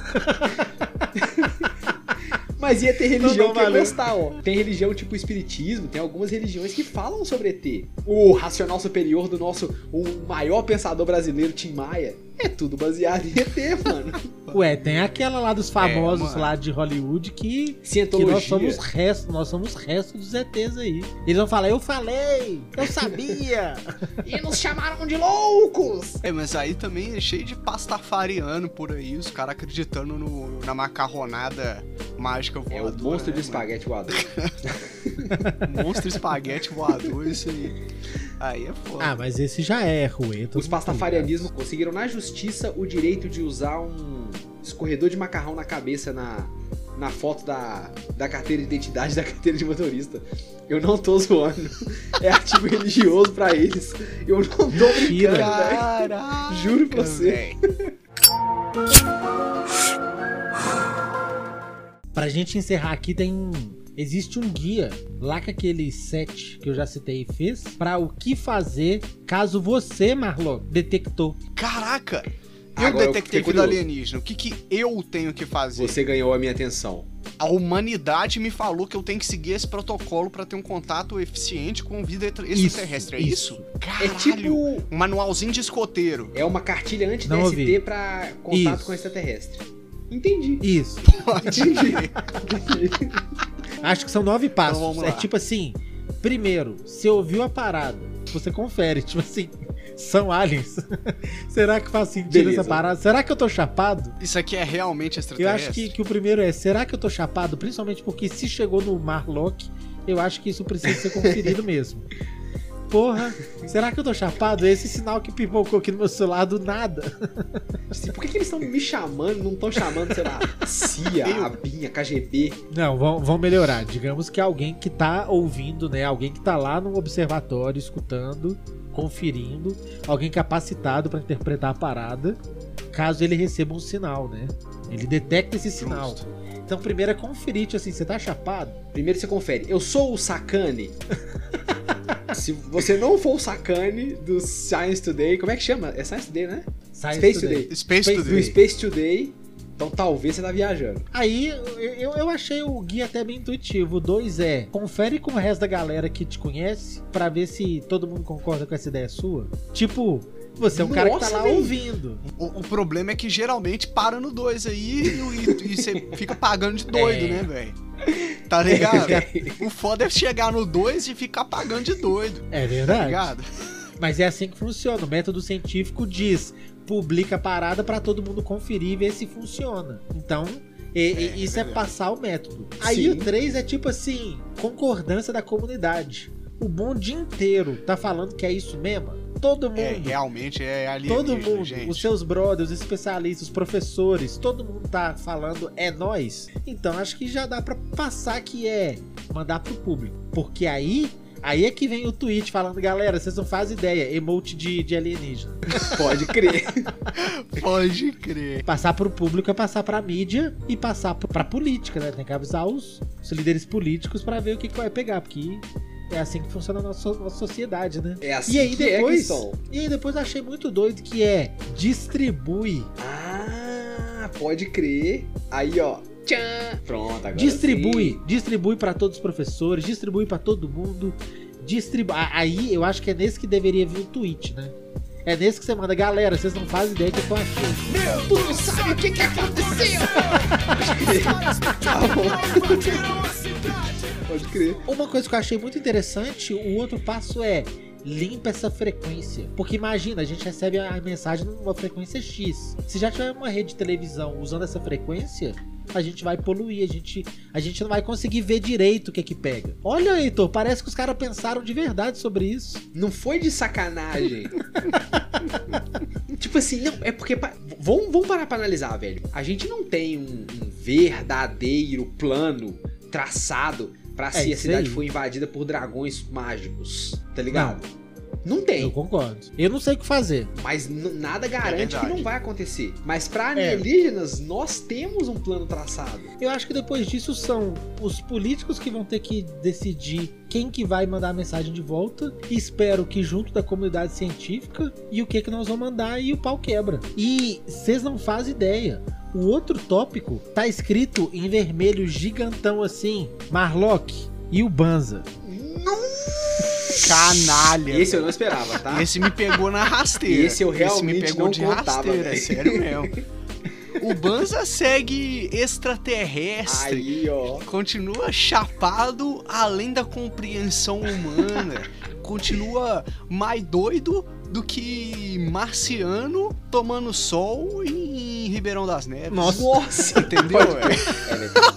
[SPEAKER 1] Mas ia ter religião
[SPEAKER 3] Não, não,
[SPEAKER 1] que ia gostar, ó. Tem religião tipo espiritismo, tem algumas religiões que falam sobre ET. O racional superior do nosso, o maior pensador brasileiro, Tim Maia, é tudo baseado em ET, mano.
[SPEAKER 3] Ué, tem aquela lá dos famosos
[SPEAKER 2] mano.
[SPEAKER 3] lá de Hollywood que, que nós somos resto, nós somos resto dos ETs aí. Eles vão falar, eu falei, eu sabia. *laughs*
[SPEAKER 1] E nos chamaram de loucos!
[SPEAKER 2] É, mas aí também é cheio de pastafariano por aí, os caras acreditando no- na macarronada mágica
[SPEAKER 1] É o
[SPEAKER 2] voadora.
[SPEAKER 1] monstro de
[SPEAKER 2] né,
[SPEAKER 1] espaguete voador. *laughs*
[SPEAKER 2] Monstro espaguete voador, isso aí. Aí é foda.
[SPEAKER 3] Ah, mas esse já é ruê. todo
[SPEAKER 1] Os pastafarianismos conseguiram na justiça o direito de usar um escorredor de macarrão na cabeça na, na foto da, da carteira de identidade da carteira de motorista. Eu não tô zoando. É artigo religioso pra eles. Eu não tô brincando.
[SPEAKER 2] Caraca,
[SPEAKER 1] Juro pra você.
[SPEAKER 3] Pra gente encerrar aqui, tem. Existe um guia lá que aquele set que eu já citei fez pra o que fazer caso você, Marlon, detectou.
[SPEAKER 2] Caraca! Eu
[SPEAKER 1] Agora
[SPEAKER 2] detectei vida alienígena. O que, que eu tenho que fazer?
[SPEAKER 1] Você ganhou a minha atenção.
[SPEAKER 2] A humanidade me falou que eu tenho que seguir esse protocolo pra ter um contato eficiente com vida extra- extraterrestre. é isso?
[SPEAKER 1] É
[SPEAKER 2] Caralho!
[SPEAKER 1] tipo.
[SPEAKER 2] Um manualzinho de escoteiro.
[SPEAKER 1] É uma cartilha anti-DST pra contato
[SPEAKER 3] Isso.
[SPEAKER 1] com extraterrestre. Entendi.
[SPEAKER 3] Isso.
[SPEAKER 1] Entendi. *laughs*
[SPEAKER 3] Acho que são nove passos.
[SPEAKER 2] Então
[SPEAKER 3] é tipo assim: primeiro, você ouviu a parada, você confere. *laughs* Tipo assim, são aliens. *laughs* será que faz sentido
[SPEAKER 1] Beleza.
[SPEAKER 3] essa parada? Será que eu tô chapado?
[SPEAKER 2] Isso aqui é realmente
[SPEAKER 3] Eu
[SPEAKER 2] extraterrestre?
[SPEAKER 3] acho que, que o primeiro é: será que eu tô chapado? Principalmente porque se chegou no Marlock, eu acho que isso precisa ser conferido *laughs* mesmo. Porra, será que eu tô chapado? Esse sinal que pipocou aqui no meu celular do nada.
[SPEAKER 1] Assim, por que, que eles estão me chamando? Não estão chamando, sei lá, CIA,
[SPEAKER 2] Eu.
[SPEAKER 1] ABINHA, KGB.
[SPEAKER 3] Não, vão, vão melhorar. Digamos que alguém que tá ouvindo, né? Alguém que tá lá no observatório, escutando, conferindo, alguém capacitado pra interpretar a parada, caso ele receba um sinal, né? Ele detecta esse sinal.
[SPEAKER 2] Justo.
[SPEAKER 3] Então, primeiro é conferir, tipo assim, você tá chapado?
[SPEAKER 1] Primeiro você confere. Eu sou o Sakane. *laughs* Se você não for o Sakane do Science Today, como é que chama? É Science Today, né?
[SPEAKER 3] Sai
[SPEAKER 1] Space
[SPEAKER 3] daí.
[SPEAKER 1] Today.
[SPEAKER 2] Space,
[SPEAKER 3] Space
[SPEAKER 1] Do
[SPEAKER 2] Today.
[SPEAKER 1] Space Today. Então talvez você tá viajando.
[SPEAKER 3] Aí eu, eu, achei o guia até bem intuitivo. O dois é confere com o resto da galera que te conhece pra ver se todo mundo concorda com essa ideia sua. Tipo, você é um cara que tá
[SPEAKER 1] Nossa,
[SPEAKER 3] lá ouvindo.
[SPEAKER 2] O, o problema é que geralmente para no 2 aí e, e- e você fica pagando de doido,
[SPEAKER 3] É.
[SPEAKER 2] né, velho? *laughs* Tá ligado? *laughs* o foda é chegar no 2 e ficar pagando de doido,
[SPEAKER 3] É
[SPEAKER 2] tá
[SPEAKER 3] verdade.
[SPEAKER 2] ligado?
[SPEAKER 3] Mas é assim que funciona. O método científico diz: publica a parada pra todo mundo conferir e ver se funciona. Então, E- e-
[SPEAKER 2] É,
[SPEAKER 3] isso é,
[SPEAKER 2] verdade.
[SPEAKER 3] passar o método. Aí
[SPEAKER 1] Sim.
[SPEAKER 3] o 3 é tipo assim, concordância da comunidade. O bonde inteiro tá falando que é isso mesmo. Todo mundo.
[SPEAKER 2] É, realmente é alienígena,
[SPEAKER 3] Todo mundo,
[SPEAKER 2] gente.
[SPEAKER 3] os seus brothers, os especialistas, os professores, todo mundo tá falando é nós. Então acho que já dá pra passar que é mandar pro público. Porque aí, aí é que vem o tweet falando, galera, vocês não fazem ideia, emote de, de alienígena. *laughs*
[SPEAKER 1] Pode crer. *laughs*
[SPEAKER 2] Pode crer.
[SPEAKER 3] Passar pro público é passar pra mídia e passar pra política, né? Tem que avisar os, os líderes políticos pra ver o que, que vai pegar, porque é assim que funciona a nossa, nossa sociedade, né?
[SPEAKER 1] É assim
[SPEAKER 3] E aí
[SPEAKER 1] que
[SPEAKER 3] depois,
[SPEAKER 1] é, Cristão.
[SPEAKER 3] e aí depois eu achei muito doido que é distribui
[SPEAKER 1] Ah, pode crer. Aí, ó. Tchan. Pronto, agora
[SPEAKER 3] distribui, distribui para todos os professores, distribui para todo mundo, distribui. Aí eu acho que é nesse que deveria vir o tweet, né? É nesse que você manda, galera, vocês não fazem ideia do que eu achei.
[SPEAKER 1] Tu não sabe o que, que aconteceu. *laughs* Tá bom. Crer.
[SPEAKER 3] Uma coisa que eu achei muito interessante, o outro passo é limpa essa frequência. Porque imagina, a gente recebe a mensagem numa frequência X. Se já tiver uma rede de televisão usando essa frequência, a gente vai poluir, a gente, a gente não vai conseguir ver direito o que que pega. Olha, Heitor, parece que os caras pensaram de verdade sobre isso.
[SPEAKER 1] Não foi de sacanagem. tipo assim, não, é porque. Vamos, vamos parar pra analisar, velho. A gente não tem um, um verdadeiro plano traçado pra
[SPEAKER 3] É
[SPEAKER 1] se a cidade
[SPEAKER 3] aí.
[SPEAKER 1] for invadida por dragões mágicos. Tá ligado? Não, tem.
[SPEAKER 3] Eu concordo. Eu não sei o que fazer.
[SPEAKER 1] Mas nada garante que
[SPEAKER 2] verdade.
[SPEAKER 1] não vai acontecer. Mas pra
[SPEAKER 3] É.
[SPEAKER 1] alienígenas, nós temos um plano traçado.
[SPEAKER 3] Eu acho que depois disso são os políticos que vão ter que decidir quem que vai mandar a mensagem de volta. E espero que junto da comunidade científica e o que que nós vamos mandar e o pau quebra. E vocês não fazem ideia. O outro tópico tá escrito em vermelho gigantão assim, Marlock e o Banza.
[SPEAKER 2] Canalha.
[SPEAKER 1] Esse eu não esperava, tá?
[SPEAKER 2] Esse me pegou na rasteira.
[SPEAKER 1] Esse eu realmente
[SPEAKER 2] me pegou
[SPEAKER 1] não
[SPEAKER 2] de
[SPEAKER 1] contava,
[SPEAKER 2] rasteira,
[SPEAKER 1] velho.
[SPEAKER 2] sério mesmo. O Banza segue extraterrestre.
[SPEAKER 1] Aí, ó.
[SPEAKER 2] Continua chapado além da compreensão humana. Continua mais doido do que marciano tomando sol em Ribeirão das Neves.
[SPEAKER 3] Nossa.
[SPEAKER 1] Nossa,
[SPEAKER 2] Entendeu?
[SPEAKER 1] Pode
[SPEAKER 2] É.
[SPEAKER 1] É verdade.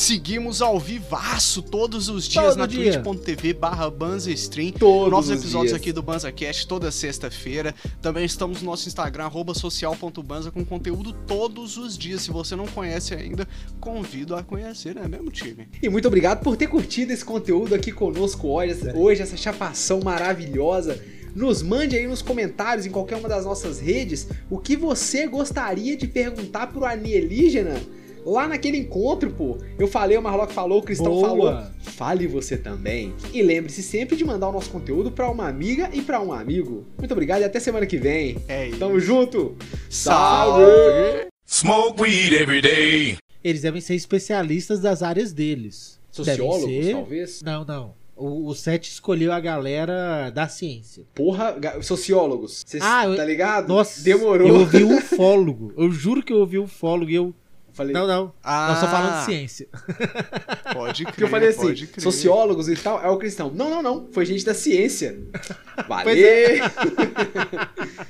[SPEAKER 2] Seguimos ao vivaço todos os dias
[SPEAKER 3] Todo
[SPEAKER 2] na
[SPEAKER 3] dia.
[SPEAKER 2] twitch.tv barra BanzaStream.
[SPEAKER 1] Todos
[SPEAKER 2] Novos
[SPEAKER 1] os
[SPEAKER 2] episódios
[SPEAKER 1] dias.
[SPEAKER 2] aqui do BanzaCast toda sexta-feira. Também estamos no nosso Instagram, arroba social.banza, com conteúdo todos os dias. Se você não conhece ainda, convido a conhecer, não é mesmo, time?
[SPEAKER 1] E muito obrigado por ter curtido esse conteúdo aqui conosco hoje, hoje essa chapação maravilhosa. Nos mande aí nos comentários, em qualquer uma das nossas redes, o que você gostaria de perguntar pro alienígena lá naquele encontro, pô. Eu falei, o Marlock falou, o Cristão
[SPEAKER 3] Boa.
[SPEAKER 1] falou. Fale você também. E lembre-se sempre de mandar o nosso conteúdo pra uma amiga e pra um amigo. Muito obrigado e até semana que vem.
[SPEAKER 2] É isso.
[SPEAKER 1] Tamo junto!
[SPEAKER 2] Salve!
[SPEAKER 4] Smoke weed every day.
[SPEAKER 3] Eles devem ser especialistas das áreas deles.
[SPEAKER 1] Sociólogos,
[SPEAKER 3] ser...
[SPEAKER 1] talvez?
[SPEAKER 3] Não, não. O, o Sete escolheu a galera da ciência.
[SPEAKER 1] Porra, sociólogos. Cês,
[SPEAKER 3] Ah,
[SPEAKER 1] tá ligado?
[SPEAKER 3] Nossa,
[SPEAKER 1] Demorou.
[SPEAKER 3] Eu ouvi *laughs* ufólogo. Eu juro que eu ouvi ufólogo e eu.
[SPEAKER 1] Falei,
[SPEAKER 3] Não, não.
[SPEAKER 2] Ah,
[SPEAKER 3] Nós só falando de ciência. *laughs*
[SPEAKER 2] Pode crer,
[SPEAKER 1] Porque eu falei assim, sociólogos e tal, é o cristão. Não, não, não. Foi gente da ciência. *laughs*
[SPEAKER 3] Pois é.
[SPEAKER 1] Valeu! *laughs*